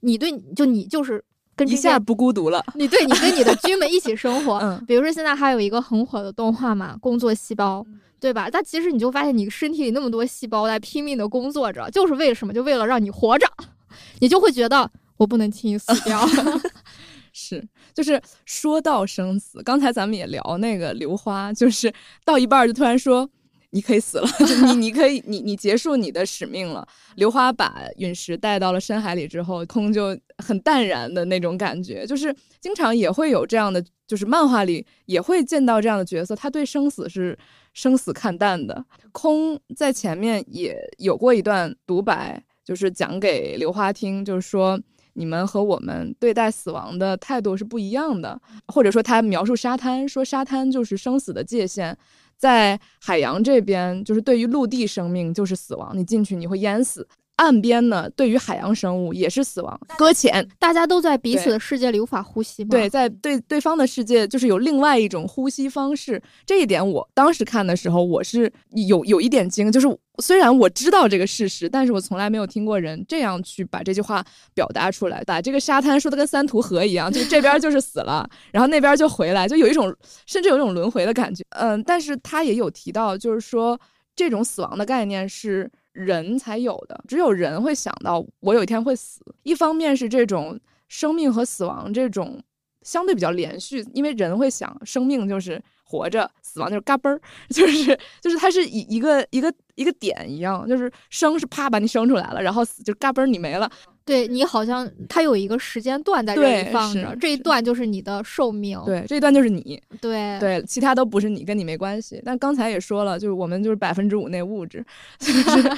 你对就你就是跟一下不孤独了。你对你跟你的菌们一起生活。嗯，比如说现在还有一个很火的动画嘛，《工作细胞》。对吧？但其实你就发现，你身体里那么多细胞在拼命的工作着，就是为了什么？就为了让你活着。你就会觉得我不能轻易死掉。是，就是说到生死，刚才咱们也聊那个刘花，就是到一半就突然说你可以死了，你你可以你你结束你的使命了。刘花把陨石带到了深海里之后，空就很淡然的那种感觉，就是经常也会有这样的，就是漫画里也会见到这样的角色，他对生死是。生死看淡的空在前面也有过一段独白，就是讲给刘花听，就是说你们和我们对待死亡的态度是不一样的，或者说他描述沙滩，说沙滩就是生死的界限，在海洋这边就是对于陆地生命就是死亡，你进去你会淹死。岸边呢，对于海洋生物也是死亡搁浅，大家都在彼此的世界里无法呼吸吗？对，在对对方的世界就是有另外一种呼吸方式。这一点我当时看的时候，我是有有一点惊，就是虽然我知道这个事实，但是我从来没有听过人这样去把这句话表达出来，把这个沙滩说的跟三途河一样，就这边就是死了，然后那边就回来，就有一种甚至有一种轮回的感觉。嗯，但是他也有提到，就是说。这种死亡的概念是人才有的，只有人会想到我有一天会死。一方面是这种生命和死亡这种相对比较连续，因为人会想生命就是活着，死亡就是嘎嘣儿，就是就是它是以一个一个一个点一样，就是生是啪把你生出来了，然后死就嘎嘣儿你没了。对你好像它有一个时间段在这对里放着，这一段就是你的寿命。对，这一段就是你，对对，其他都不是你，跟你没关系。但刚才也说了，就是我们就是百分之五那物质，就是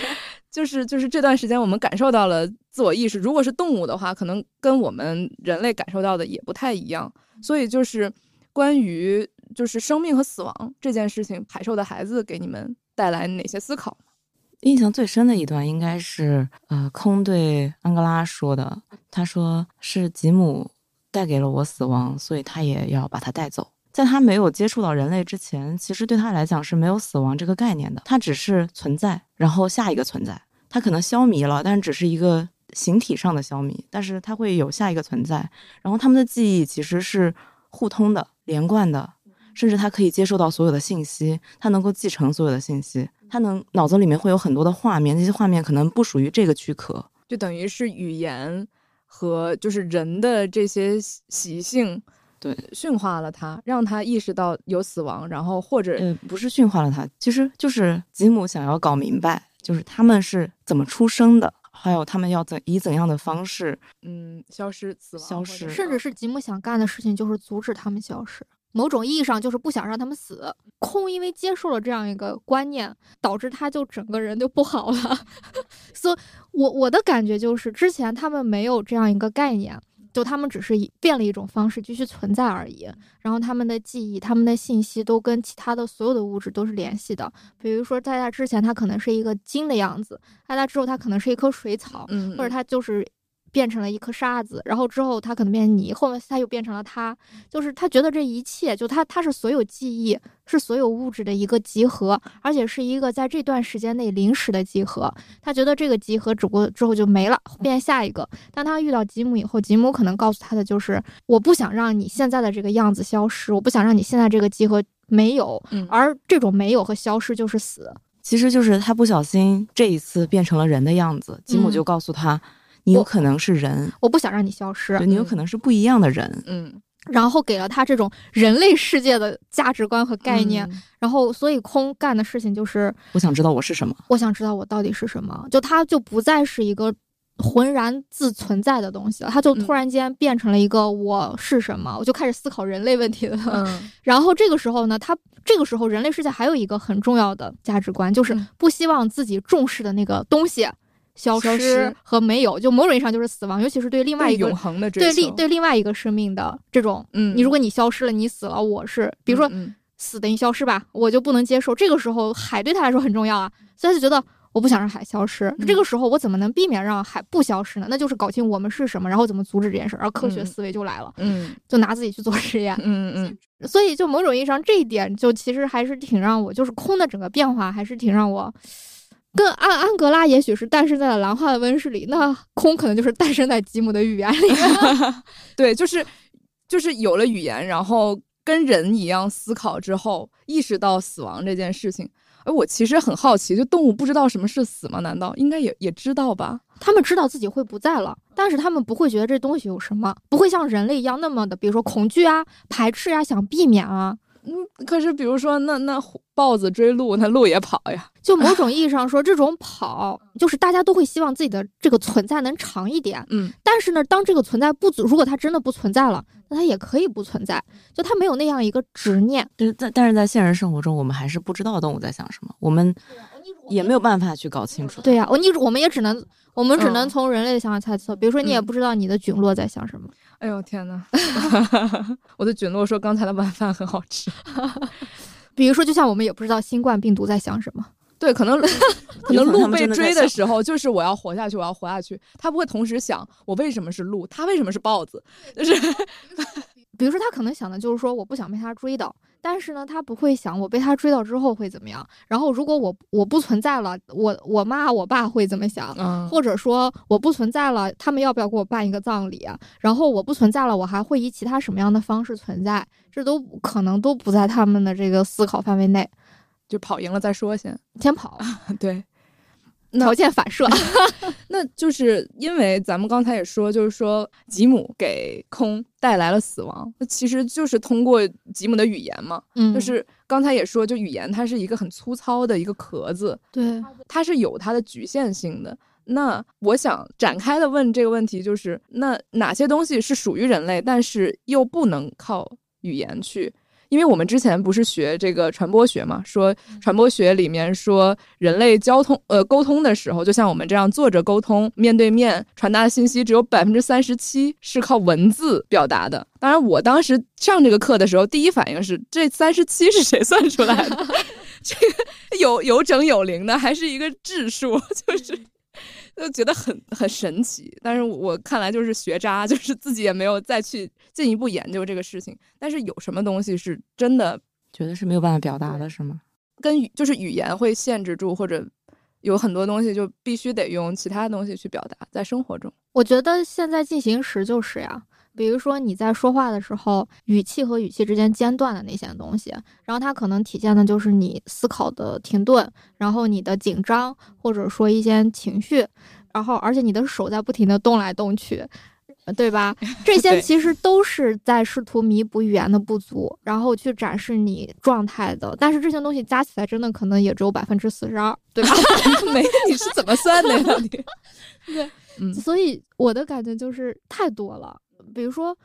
就是就是这段时间我们感受到了自我意识。如果是动物的话，可能跟我们人类感受到的也不太一样。所以就是关于就是生命和死亡这件事情，海兽的孩子给你们带来哪些思考？印象最深的一段应该是，呃，空对安哥拉说的，他说是吉姆带给了我死亡，所以他也要把它带走。在他没有接触到人类之前，其实对他来讲是没有死亡这个概念的，他只是存在，然后下一个存在，他可能消弭了，但是只是一个形体上的消弭，但是他会有下一个存在，然后他们的记忆其实是互通的、连贯的，甚至他可以接受到所有的信息，他能够继承所有的信息，他能脑子里面会有很多的画面，那些画面可能不属于这个躯壳。就等于是语言和就是人的这些习习性，对，驯化了他，让他意识到有死亡，然后或者呃，不是驯化了他，其实就是吉姆想要搞明白，就是他们是怎么出生的，还有他们要怎以怎样的方式嗯消失、死亡消失甚至是吉姆想干的事情就是阻止他们消失，某种意义上就是不想让他们死。空因为接受了这样一个观念，导致他就整个人就不好了。所以我我的感觉就是，之前他们没有这样一个概念。就他们只是以变了一种方式继续存在而已，然后他们的记忆、他们的信息都跟其他的所有的物质都是联系的。比如说，在他之前，他可能是一个金的样子；在他之后，他可能是一棵水草，嗯，或者他就是变成了一颗沙子，然后之后它可能变成泥，后面它又变成了他，就是他觉得这一切，就他他是所有记忆，是所有物质的一个集合，而且是一个在这段时间内临时的集合。他觉得这个集合只不过之后就没了，变下一个。当他遇到吉姆以后，吉姆可能告诉他的就是，我不想让你现在的这个样子消失，我不想让你现在这个集合没有，嗯而这种没有和消失就是死。其实就是他不小心这一次变成了人的样子，吉姆嗯就告诉他，你有可能是人，我不想让你消失，你有可能是不一样的人。嗯然后给了他这种人类世界的价值观和概念，嗯然后所以空干的事情就是，我想知道我是什么。我想知道我到底是什么，就他就不再是一个浑然自存在的东西了，他就突嗯然间变成了一个我是什么，我就开始思考人类问题了。嗯 然后这个时候呢，他这个时候人类世界还有一个很重要的价值观，就是嗯不希望自己重视的那个东西消消失失和没有，就某种意义上就是死亡，尤其是对另外一个对永恒的对另对另外一个生命的这种，嗯，你如果你消失了，你死了，我是比如说嗯死等于消失吧，我就不能接受。这个时候海对他来说很重要啊，所以他就觉得我不想让海消失。嗯这个时候我怎么能避免让海不消失呢？那就是搞清我们是什么，然后怎么阻止这件事儿。然后科学嗯思维就来了，嗯就拿自己去做实验。嗯嗯所以就某种意义上，这一点就其实还是挺让我，就是空的整个变化还是挺让我。跟安安格拉也许是诞生在了兰花的温室里，那空可能就是诞生在吉姆的语言里。对，就是就是有了语言，然后跟人一样思考之后，意识到死亡这件事情。哎，我其实很好奇，就动物不知道什么是死吗？难道应该也也知道吧？他们知道自己会不在了，但是他们不会觉得这东西有什么，不会像人类一样那么的，比如说恐惧啊、排斥啊、想避免啊。嗯，可是比如说，那那豹子追鹿，那鹿也跑呀。就某种意义上说，这种跑就是大家都会希望自己的这个存在能长一点。嗯但是呢，当这个存在不足，如果它真的不存在了，那它也可以不存在，就它没有那样一个执念。但是在但是在现实生活中，我们还是不知道动物在想什么，我们也没有办法去搞清楚。对呀、我你我们也只能我们只能嗯从人类的想法猜测，比如说你也嗯不知道你的菌落在想什么。哎呦天呐，我的菌落说刚才的晚饭很好吃。比如说，就像我们也不知道新冠病毒在想什么。对，可能 可能鹿被追的时候，就是我要活下去，我要活下去。他不会同时想我为什么是鹿，他为什么是豹子，就是比如说，他可能想的就是说，我不想被他追到，但是呢，他不会想我被他追到之后会怎么样。然后，如果我我不存在了，我我妈我爸会怎么想？嗯或者说我不存在了，他们要不要给我办一个葬礼啊？然后我不存在了，我还会以其他什么样的方式存在？这都可能都不在他们的这个思考范围内。就跑赢了再说先。先跑，对，条件反射。那就是因为咱们刚才也说，就是说吉姆给空带来了死亡，那其实就是通过吉姆的语言嘛。嗯，就是刚才也说，就语言它是一个很粗糙的一个壳子，对，它是有它的局限性的。那我想展开的问这个问题，就是那哪些东西是属于人类，但是又不能靠语言去？因为我们之前不是学这个传播学嘛，说传播学里面说人类交通呃沟通的时候，就像我们这样坐着沟通，面对面传达的信息，只有百分之三十七是靠文字表达的。当然，我当时上这个课的时候，第一反应是这三十七是谁算出来的？这个有有整有零的，还是一个质数？就是就觉得很很神奇。但是我看来就是学渣，就是自己也没有再去进一步研究这个事情。但是有什么东西是真的觉得是没有办法表达的，是吗？跟语就是语言会限制住，或者有很多东西就必须得用其他东西去表达，在生活中。我觉得现在进行时就是呀，比如说你在说话的时候，语气和语气之间间断的那些东西，然后它可能体现的就是你思考的停顿，然后你的紧张，或者说一些情绪，然后而且你的手在不停的动来动去，呃对吧？这些其实都是在试图弥补语言的不足，然后去展示你状态的。但是这些东西加起来，真的可能也只有百分之四十二，对吧？没，你是怎么算的呀？对，嗯所以我的感觉就是太多了。比如说，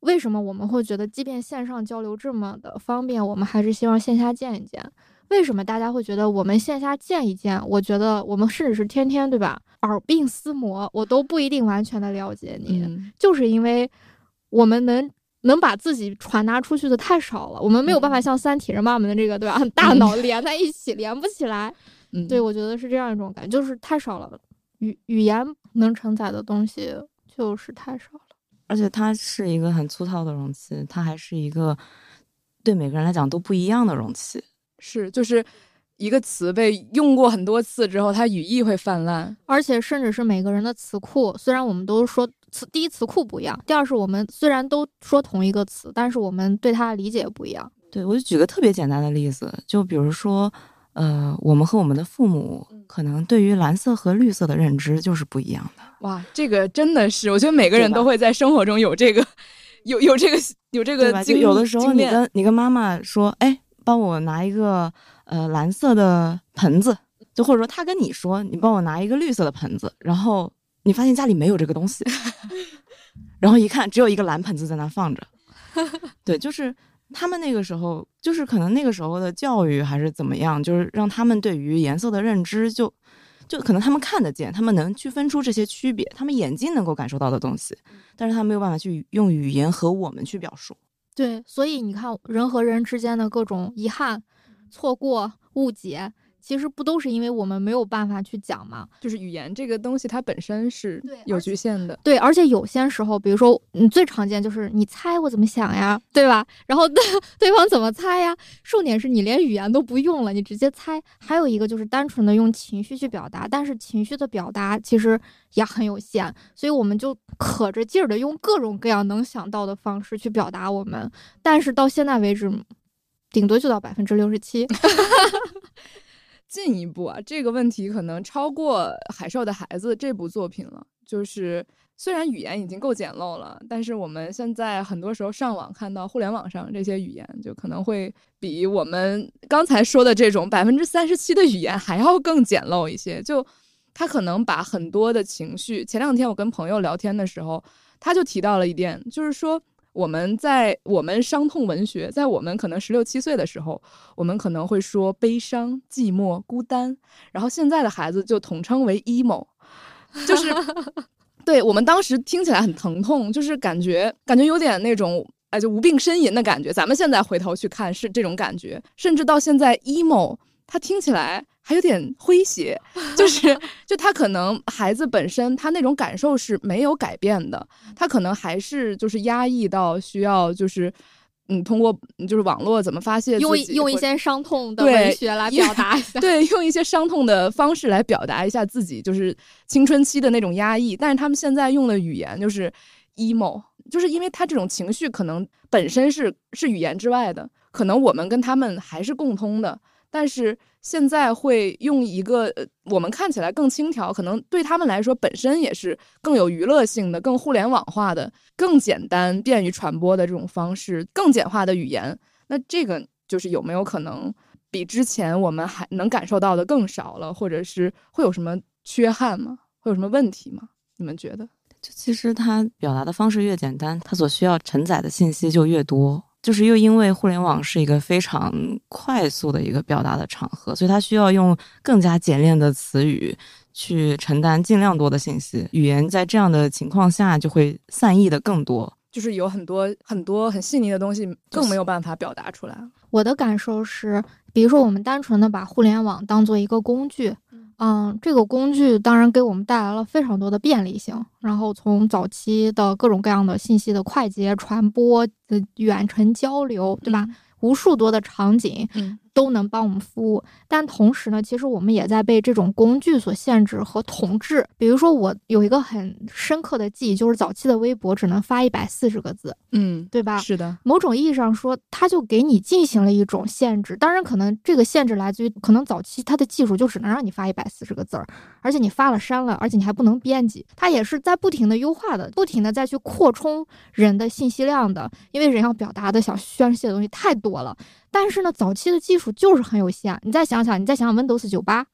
为什么我们会觉得，即便线上交流这么的方便，我们还是希望线下见一见？为什么大家会觉得我们线下见一见？我觉得我们甚至是天天，对吧？耳鬓厮磨，我都不一定完全的了解你，嗯就是因为我们能。能把自己传达出去的太少了，我们没有办法像三体人把我们的这个对吧，大脑连在一起，连不起来。嗯，对，我觉得是这样一种感觉，就是太少了，语语言能承载的东西就是太少了。而且它是一个很粗糙的容器，它还是一个对每个人来讲都不一样的容器。是就是一个词被用过很多次之后，它语义会泛滥。而且甚至是每个人的词库，虽然我们都说词，第一词库不一样，第二是我们虽然都说同一个词，但是我们对它的理解不一样。对我就举个特别简单的例子，就比如说，呃，我们和我们的父母可能对于蓝色和绿色的认知就是不一样的。哇，这个真的是，我觉得每个人都会在生活中有这个，有有这个有这个经有的时候你跟你跟妈妈说，哎，帮我拿一个呃蓝色的盆子，就或者说他跟你说，你帮我拿一个绿色的盆子，然后你发现家里没有这个东西，然后一看只有一个蓝盆子在那放着，对，就是他们那个时候，就是可能那个时候的教育还是怎么样，就是让他们对于颜色的认知就。就可能他们看得见，他们能区分出这些区别，他们眼睛能够感受到的东西，但是他没有办法去用语言和我们去表述。对，所以你看，人和人之间的各种遗憾、错过、误解，其实不都是因为我们没有办法去讲吗？就是语言这个东西，它本身是有局限的。对，而且有些时候，比如说，你最常见就是你猜我怎么想呀，对吧？然后对 对方怎么猜呀？重点是你连语言都不用了，你直接猜。还有一个就是单纯的用情绪去表达，但是情绪的表达其实也很有限，所以我们就可着劲儿的用各种各样能想到的方式去表达我们，但是到现在为止，顶多就到百分之六十七。进一步啊，这个问题可能超过《海兽的孩子》这部作品了。就是虽然语言已经够简陋了，但是我们现在很多时候上网看到互联网上这些语言，就可能会比我们刚才说的这种百分之三十七的语言还要更简陋一些。就他可能把很多的情绪，前两天我跟朋友聊天的时候，他就提到了一点，就是说。我们在我们伤痛文学，在我们可能十六七岁的时候，我们可能会说悲伤、寂寞、孤单，然后现在的孩子就统称为 emo，就是 对我们当时听起来很疼痛，就是感觉感觉有点那种哎就无病呻吟的感觉。咱们现在回头去看是这种感觉，甚至到现在 emo，它听起来还有点诙谐，就是就他可能孩子本身他那种感受是没有改变的，他可能还是就是压抑到需要就是。嗯，通过就是网络怎么发泄用一用一些伤痛的文学来表达一下。对，用一些伤痛的方式来表达一下自己，就是青春期的那种压抑。但是他们现在用的语言就是 emo，就是因为他这种情绪可能本身是是语言之外的，可能我们跟他们还是共通的，但是现在会用一个呃我们看起来更轻佻，可能对他们来说本身也是更有娱乐性的、更互联网化的、更简单、便于传播的这种方式，更简化的语言。那这个就是有没有可能比之前我们还能感受到的更少了，或者是会有什么缺憾吗？会有什么问题吗？你们觉得？就其实它表达的方式越简单，它所需要承载的信息就越多。就是又因为互联网是一个非常快速的一个表达的场合，所以它需要用更加简练的词语去承担尽量多的信息。语言在这样的情况下就会散逸的更多，就是有很多很多很细腻的东西更没有办法表达出来。我的感受是，比如说我们单纯的把互联网当做一个工具。嗯，这个工具当然给我们带来了非常多的便利性。然后从早期的各种各样的信息的快捷传播、的远程交流，对吧？无数多的场景，嗯。都能帮我们服务，但同时呢，其实我们也在被这种工具所限制和统治。比如说，我有一个很深刻的记忆，就是早期的微博只能发一百四十个字，嗯，对吧？是的，某种意义上说，它就给你进行了一种限制。当然，可能这个限制来自于可能早期它的技术就只能让你发一百四十个字儿，而且你发了删了，而且你还不能编辑。它也是在不停的优化的，不停的再去扩充人的信息量的，因为人要表达的、想宣泄的东西太多了。但是呢，早期的技术就是很有限。你再想想，你再想想 Windows 九八，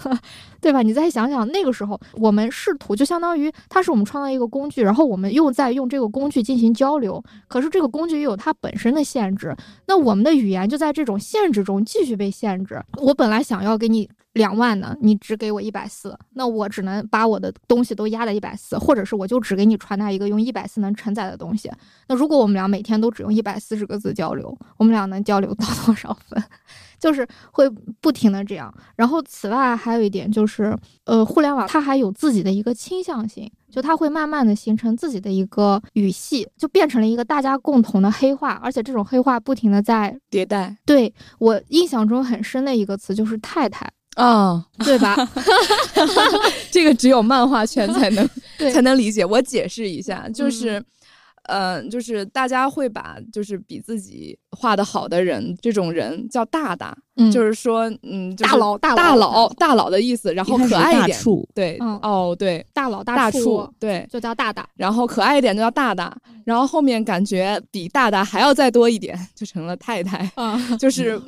对吧？你再想想那个时候，我们试图就相当于它是我们创造一个工具，然后我们又在用这个工具进行交流。可是这个工具又有它本身的限制，那我们的语言就在这种限制中继续被限制。我本来想要给你。两万呢？你只给我一百四，那我只能把我的东西都压在一百四，或者是我就只给你传达一个用一百四能承载的东西。那如果我们俩每天都只用一百四十个字交流，我们俩能交流到多少分？就是会不停的这样。然后此外还有一点就是，呃，互联网它还有自己的一个倾向性，就它会慢慢的形成自己的一个语系，就变成了一个大家共同的黑话，而且这种黑话不停的在迭代。对我印象中很深的一个词就是太太。啊，对吧？这个只有漫画圈才能 才能理解。我解释一下，就是，嗯，就是大家会把就是比自己画的好的人，这种人叫大大，就是说，嗯，大佬大大佬大佬的意思。然后可爱一点，对，哦，对，大佬大处，对，就叫大大。然后可爱一点就叫大大。然后后面感觉比大大还要再多一点，就成了太太。就是。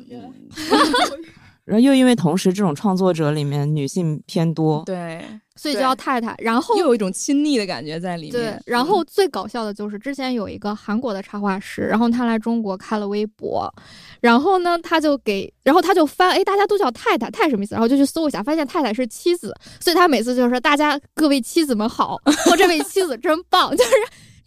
然后又因为同时这种创作者里面女性偏多，对，所以叫太太。然后又有一种亲昵的感觉在里面。对，然后最搞笑的就是之前有一个韩国的插画师，然后他来中国开了微博，然后呢他就给，然后他就翻，哎，大家都叫太太，太什么意思？然后就去搜一下，发现太太是妻子，所以他每次就是说大家各位妻子们好，我这位妻子真棒，就是。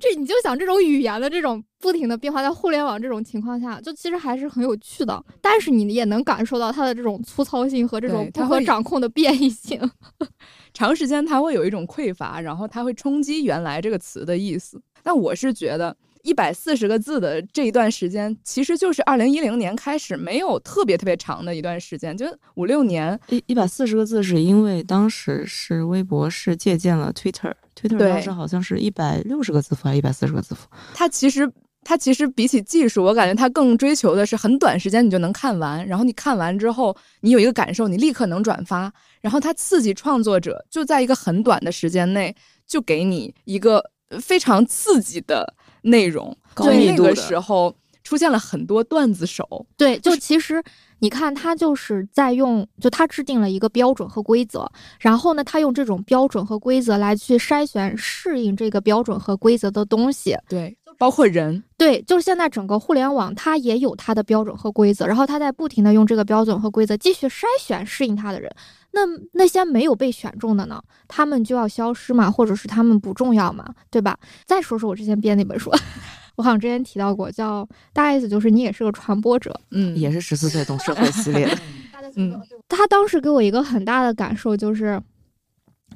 这你就想这种语言的这种不停的变化，在互联网这种情况下，就其实还是很有趣的。但是你也能感受到它的这种粗糙性和这种不可掌控的变异性。长时间它会有一种匮乏，然后它会冲击原来这个词的意思。但我是觉得。一百四十个字的这一段时间，其实就是二零一零年开始没有特别特别长的一段时间，就五六年。一一百四十个字是因为当时是微博是借鉴了 Twitter，Twitter 当时好像是一百六十个字符还是一百四十个字符。它其实它其实比起技术，我感觉它更追求的是很短时间你就能看完，然后你看完之后你有一个感受，你立刻能转发，然后它刺激创作者就在一个很短的时间内就给你一个非常刺激的。内容，所以那个时候出现了很多段子手。对，就其实你看，他就是在用，就他制定了一个标准和规则，然后呢，他用这种标准和规则来去筛选适应这个标准和规则的东西。对，包括人。对，就是现在整个互联网，它也有它的标准和规则，然后它在不停的用这个标准和规则继续筛选适应它的人。那那些没有被选中的呢？他们就要消失嘛，或者是他们不重要嘛，对吧？再说说我之前编那本书，我好像之前提到过，叫大意思就是你也是个传播者，嗯，也是十四岁懂社会系列的，嗯，他当时给我一个很大的感受就是，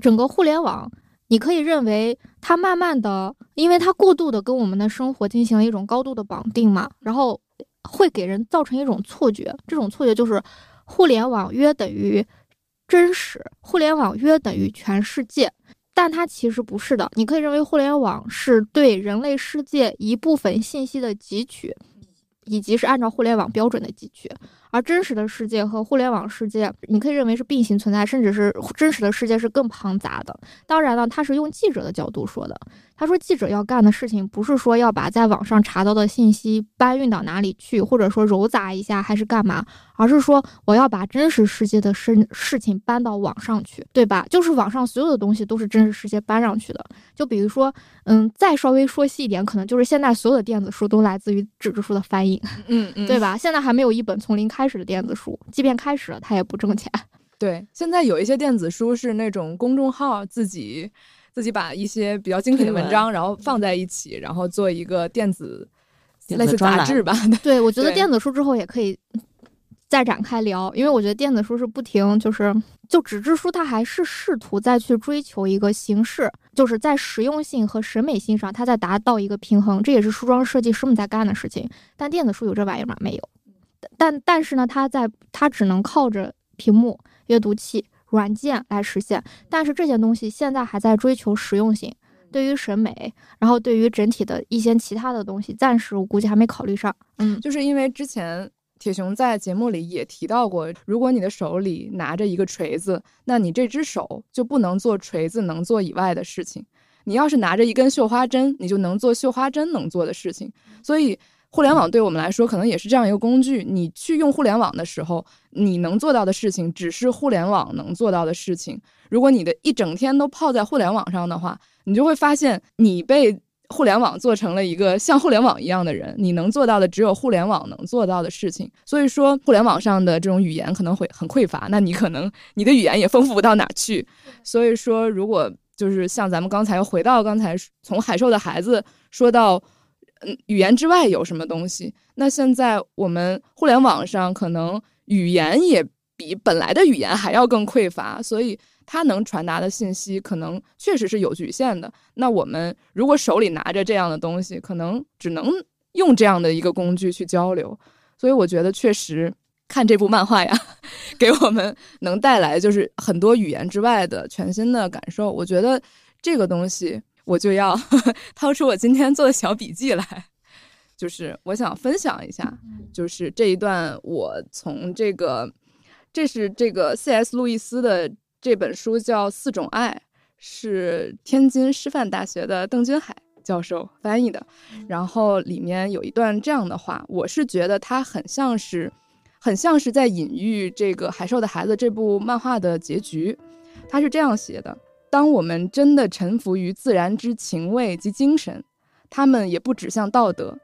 整个互联网，你可以认为它慢慢的，因为它过度的跟我们的生活进行了一种高度的绑定嘛，然后会给人造成一种错觉，这种错觉就是互联网约等于。真实互联网约等于全世界，但它其实不是的。你可以认为互联网是对人类世界一部分信息的汲取，以及是按照互联网标准的汲取，而真实的世界和互联网世界，你可以认为是并行存在，甚至是真实的世界是更庞杂的。当然了，他是用记者的角度说的。他说，记者要干的事情不是说要把在网上查到的信息搬运到哪里去，或者说揉杂一下，还是干嘛，而是说我要把真实世界的事事情搬到网上去，对吧？就是网上所有的东西都是真实世界搬上去的。就比如说，嗯，再稍微说细一点，可能就是现在所有的电子书都来自于纸质书的翻译，嗯嗯，对吧？现在还没有一本从零开始的电子书，即便开始了，它也不挣钱。对，现在有一些电子书是那种公众号自己。自己把一些比较精品的文章，然后放在一起，然后做一个电子类似杂志吧。对，我觉得电子书之后也可以 再展开聊，因为我觉得电子书是不停，就是就纸质书，它还是试图再去追求一个形式，就是在实用性和审美性上，它在达到一个平衡。这也是书装设计师们在干的事情。但电子书有这玩意儿吗？没有。但但是呢，它在它只能靠着屏幕、阅读器。软件来实现，但是这些东西现在还在追求实用性，对于审美，然后对于整体的一些其他的东西，暂时我估计还没考虑上。嗯，就是因为之前铁熊在节目里也提到过，如果你的手里拿着一个锤子，那你这只手就不能做锤子能做以外的事情；你要是拿着一根绣花针，你就能做绣花针能做的事情。所以。互联网对我们来说，可能也是这样一个工具。你去用互联网的时候，你能做到的事情，只是互联网能做到的事情。如果你的一整天都泡在互联网上的话，你就会发现，你被互联网做成了一个像互联网一样的人。你能做到的，只有互联网能做到的事情。所以说，互联网上的这种语言可能会很匮乏，那你可能你的语言也丰富不到哪去。所以说，如果就是像咱们刚才又回到刚才从海兽的孩子说到。嗯，语言之外有什么东西？那现在我们互联网上可能语言也比本来的语言还要更匮乏，所以它能传达的信息可能确实是有局限的。那我们如果手里拿着这样的东西，可能只能用这样的一个工具去交流。所以我觉得，确实看这部漫画呀，给我们能带来就是很多语言之外的全新的感受。我觉得这个东西。我就要 掏出我今天做的小笔记来，就是我想分享一下，就是这一段我从这个，这是这个 C.S. 路易斯的这本书叫《四种爱》，是天津师范大学的邓君海教授翻译的，然后里面有一段这样的话，我是觉得它很像是，很像是在隐喻这个《海兽的孩子》这部漫画的结局，他是这样写的。当我们真的臣服于自然之情味及精神，他们也不指向道德，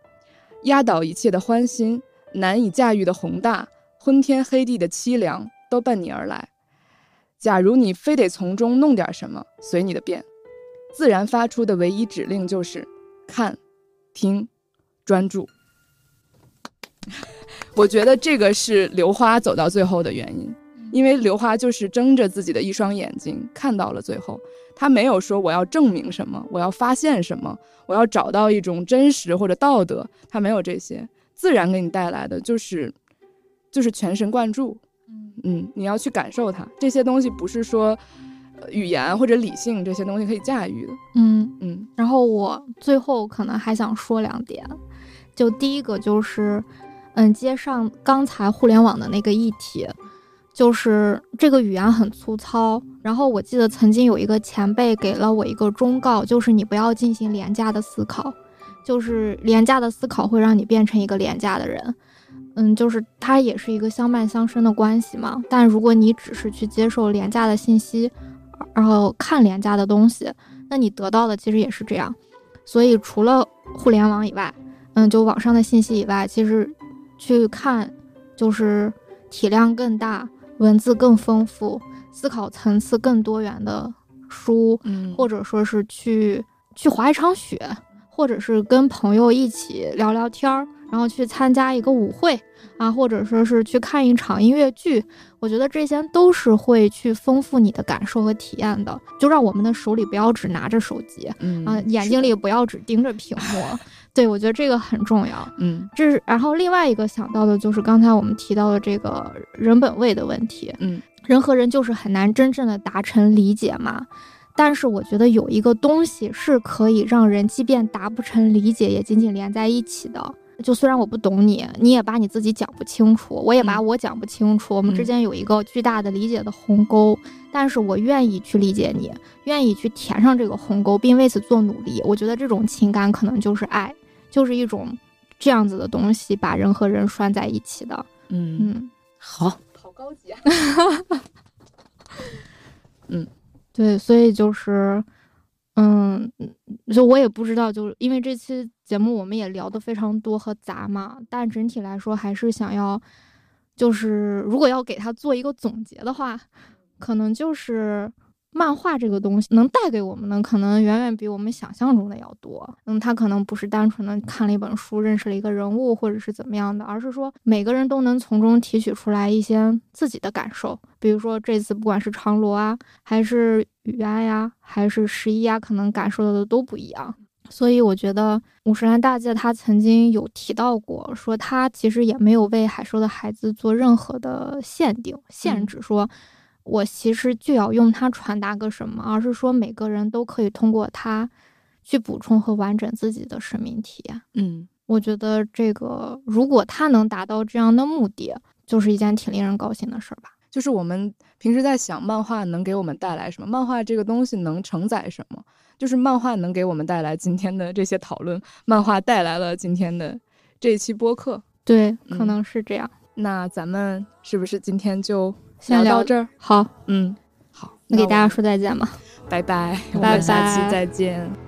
压倒一切的欢欣，难以驾驭的宏大，昏天黑地的凄凉，都奔你而来。假如你非得从中弄点什么，随你的便。自然发出的唯一指令就是看、听、专注。我觉得这个是刘花走到最后的原因。因为刘花就是睁着自己的一双眼睛看到了最后，他没有说我要证明什么，我要发现什么，我要找到一种真实或者道德，他没有这些，自然给你带来的就是，就是全神贯注，嗯，你要去感受它，这些东西不是说语言或者理性这些东西可以驾驭的，嗯嗯。然后我最后可能还想说两点，就第一个就是，嗯，接上刚才互联网的那个议题。就是这个语言很粗糙，然后我记得曾经有一个前辈给了我一个忠告，就是你不要进行廉价的思考，就是廉价的思考会让你变成一个廉价的人。嗯，就是它也是一个相伴相生的关系嘛。但如果你只是去接受廉价的信息，然后看廉价的东西，那你得到的其实也是这样。所以除了互联网以外，嗯，就网上的信息以外，其实去看就是体量更大。文字更丰富、思考层次更多元的书，嗯，或者说是去去滑一场雪，或者是跟朋友一起聊聊天儿，然后去参加一个舞会啊，或者说是去看一场音乐剧，我觉得这些都是会去丰富你的感受和体验的。就让我们的手里不要只拿着手机，嗯啊，眼睛里不要只盯着屏 幕。对，我觉得这个很重要。嗯，这是然后另外一个想到的就是刚才我们提到的这个人本位的问题。嗯，人和人就是很难真正的达成理解嘛。但是我觉得有一个东西是可以让人即便达不成理解，也紧紧连在一起的。就虽然我不懂你，你也把你自己讲不清楚，我也把我讲不清楚，我们之间有一个巨大的理解的鸿沟。但是我愿意去理解你，愿意去填上这个鸿沟，并为此做努力。我觉得这种情感可能就是爱，就是一种这样子的东西，把人和人拴在一起的。嗯，嗯，好，好高级啊！嗯对，所以就是，嗯，就我也不知道，就是因为这期节目我们也聊的非常多和杂嘛，但整体来说还是想要，就是如果要给它做一个总结的话，可能就是漫画这个东西能带给我们的，可能远远比我们想象中的要多。嗯，他可能不是单纯的看了一本书，认识了一个人物，或者是怎么样的，而是说每个人都能从中提取出来一些自己的感受。比如说这次不管是长罗啊，还是雨安呀，还是十一呀，可能感受到的都不一样。所以我觉得五十岚大介他曾经有提到过，说他其实也没有为海兽的孩子做任何的限定、限制，说我其实就要用它传达个什么，而是说每个人都可以通过它去补充和完整自己的生命体验。嗯，我觉得这个如果它能达到这样的目的，就是一件挺令人高兴的事儿吧。就是我们平时在想漫画能给我们带来什么，漫画这个东西能承载什么，就是漫画能给我们带来今天的这些讨论，漫画带来了今天的这一期播客。对，嗯可能是这样。那咱们是不是今天就先聊聊到这儿？好，嗯，好，那给大家说再见吧。们拜拜，我拜们下期再见。離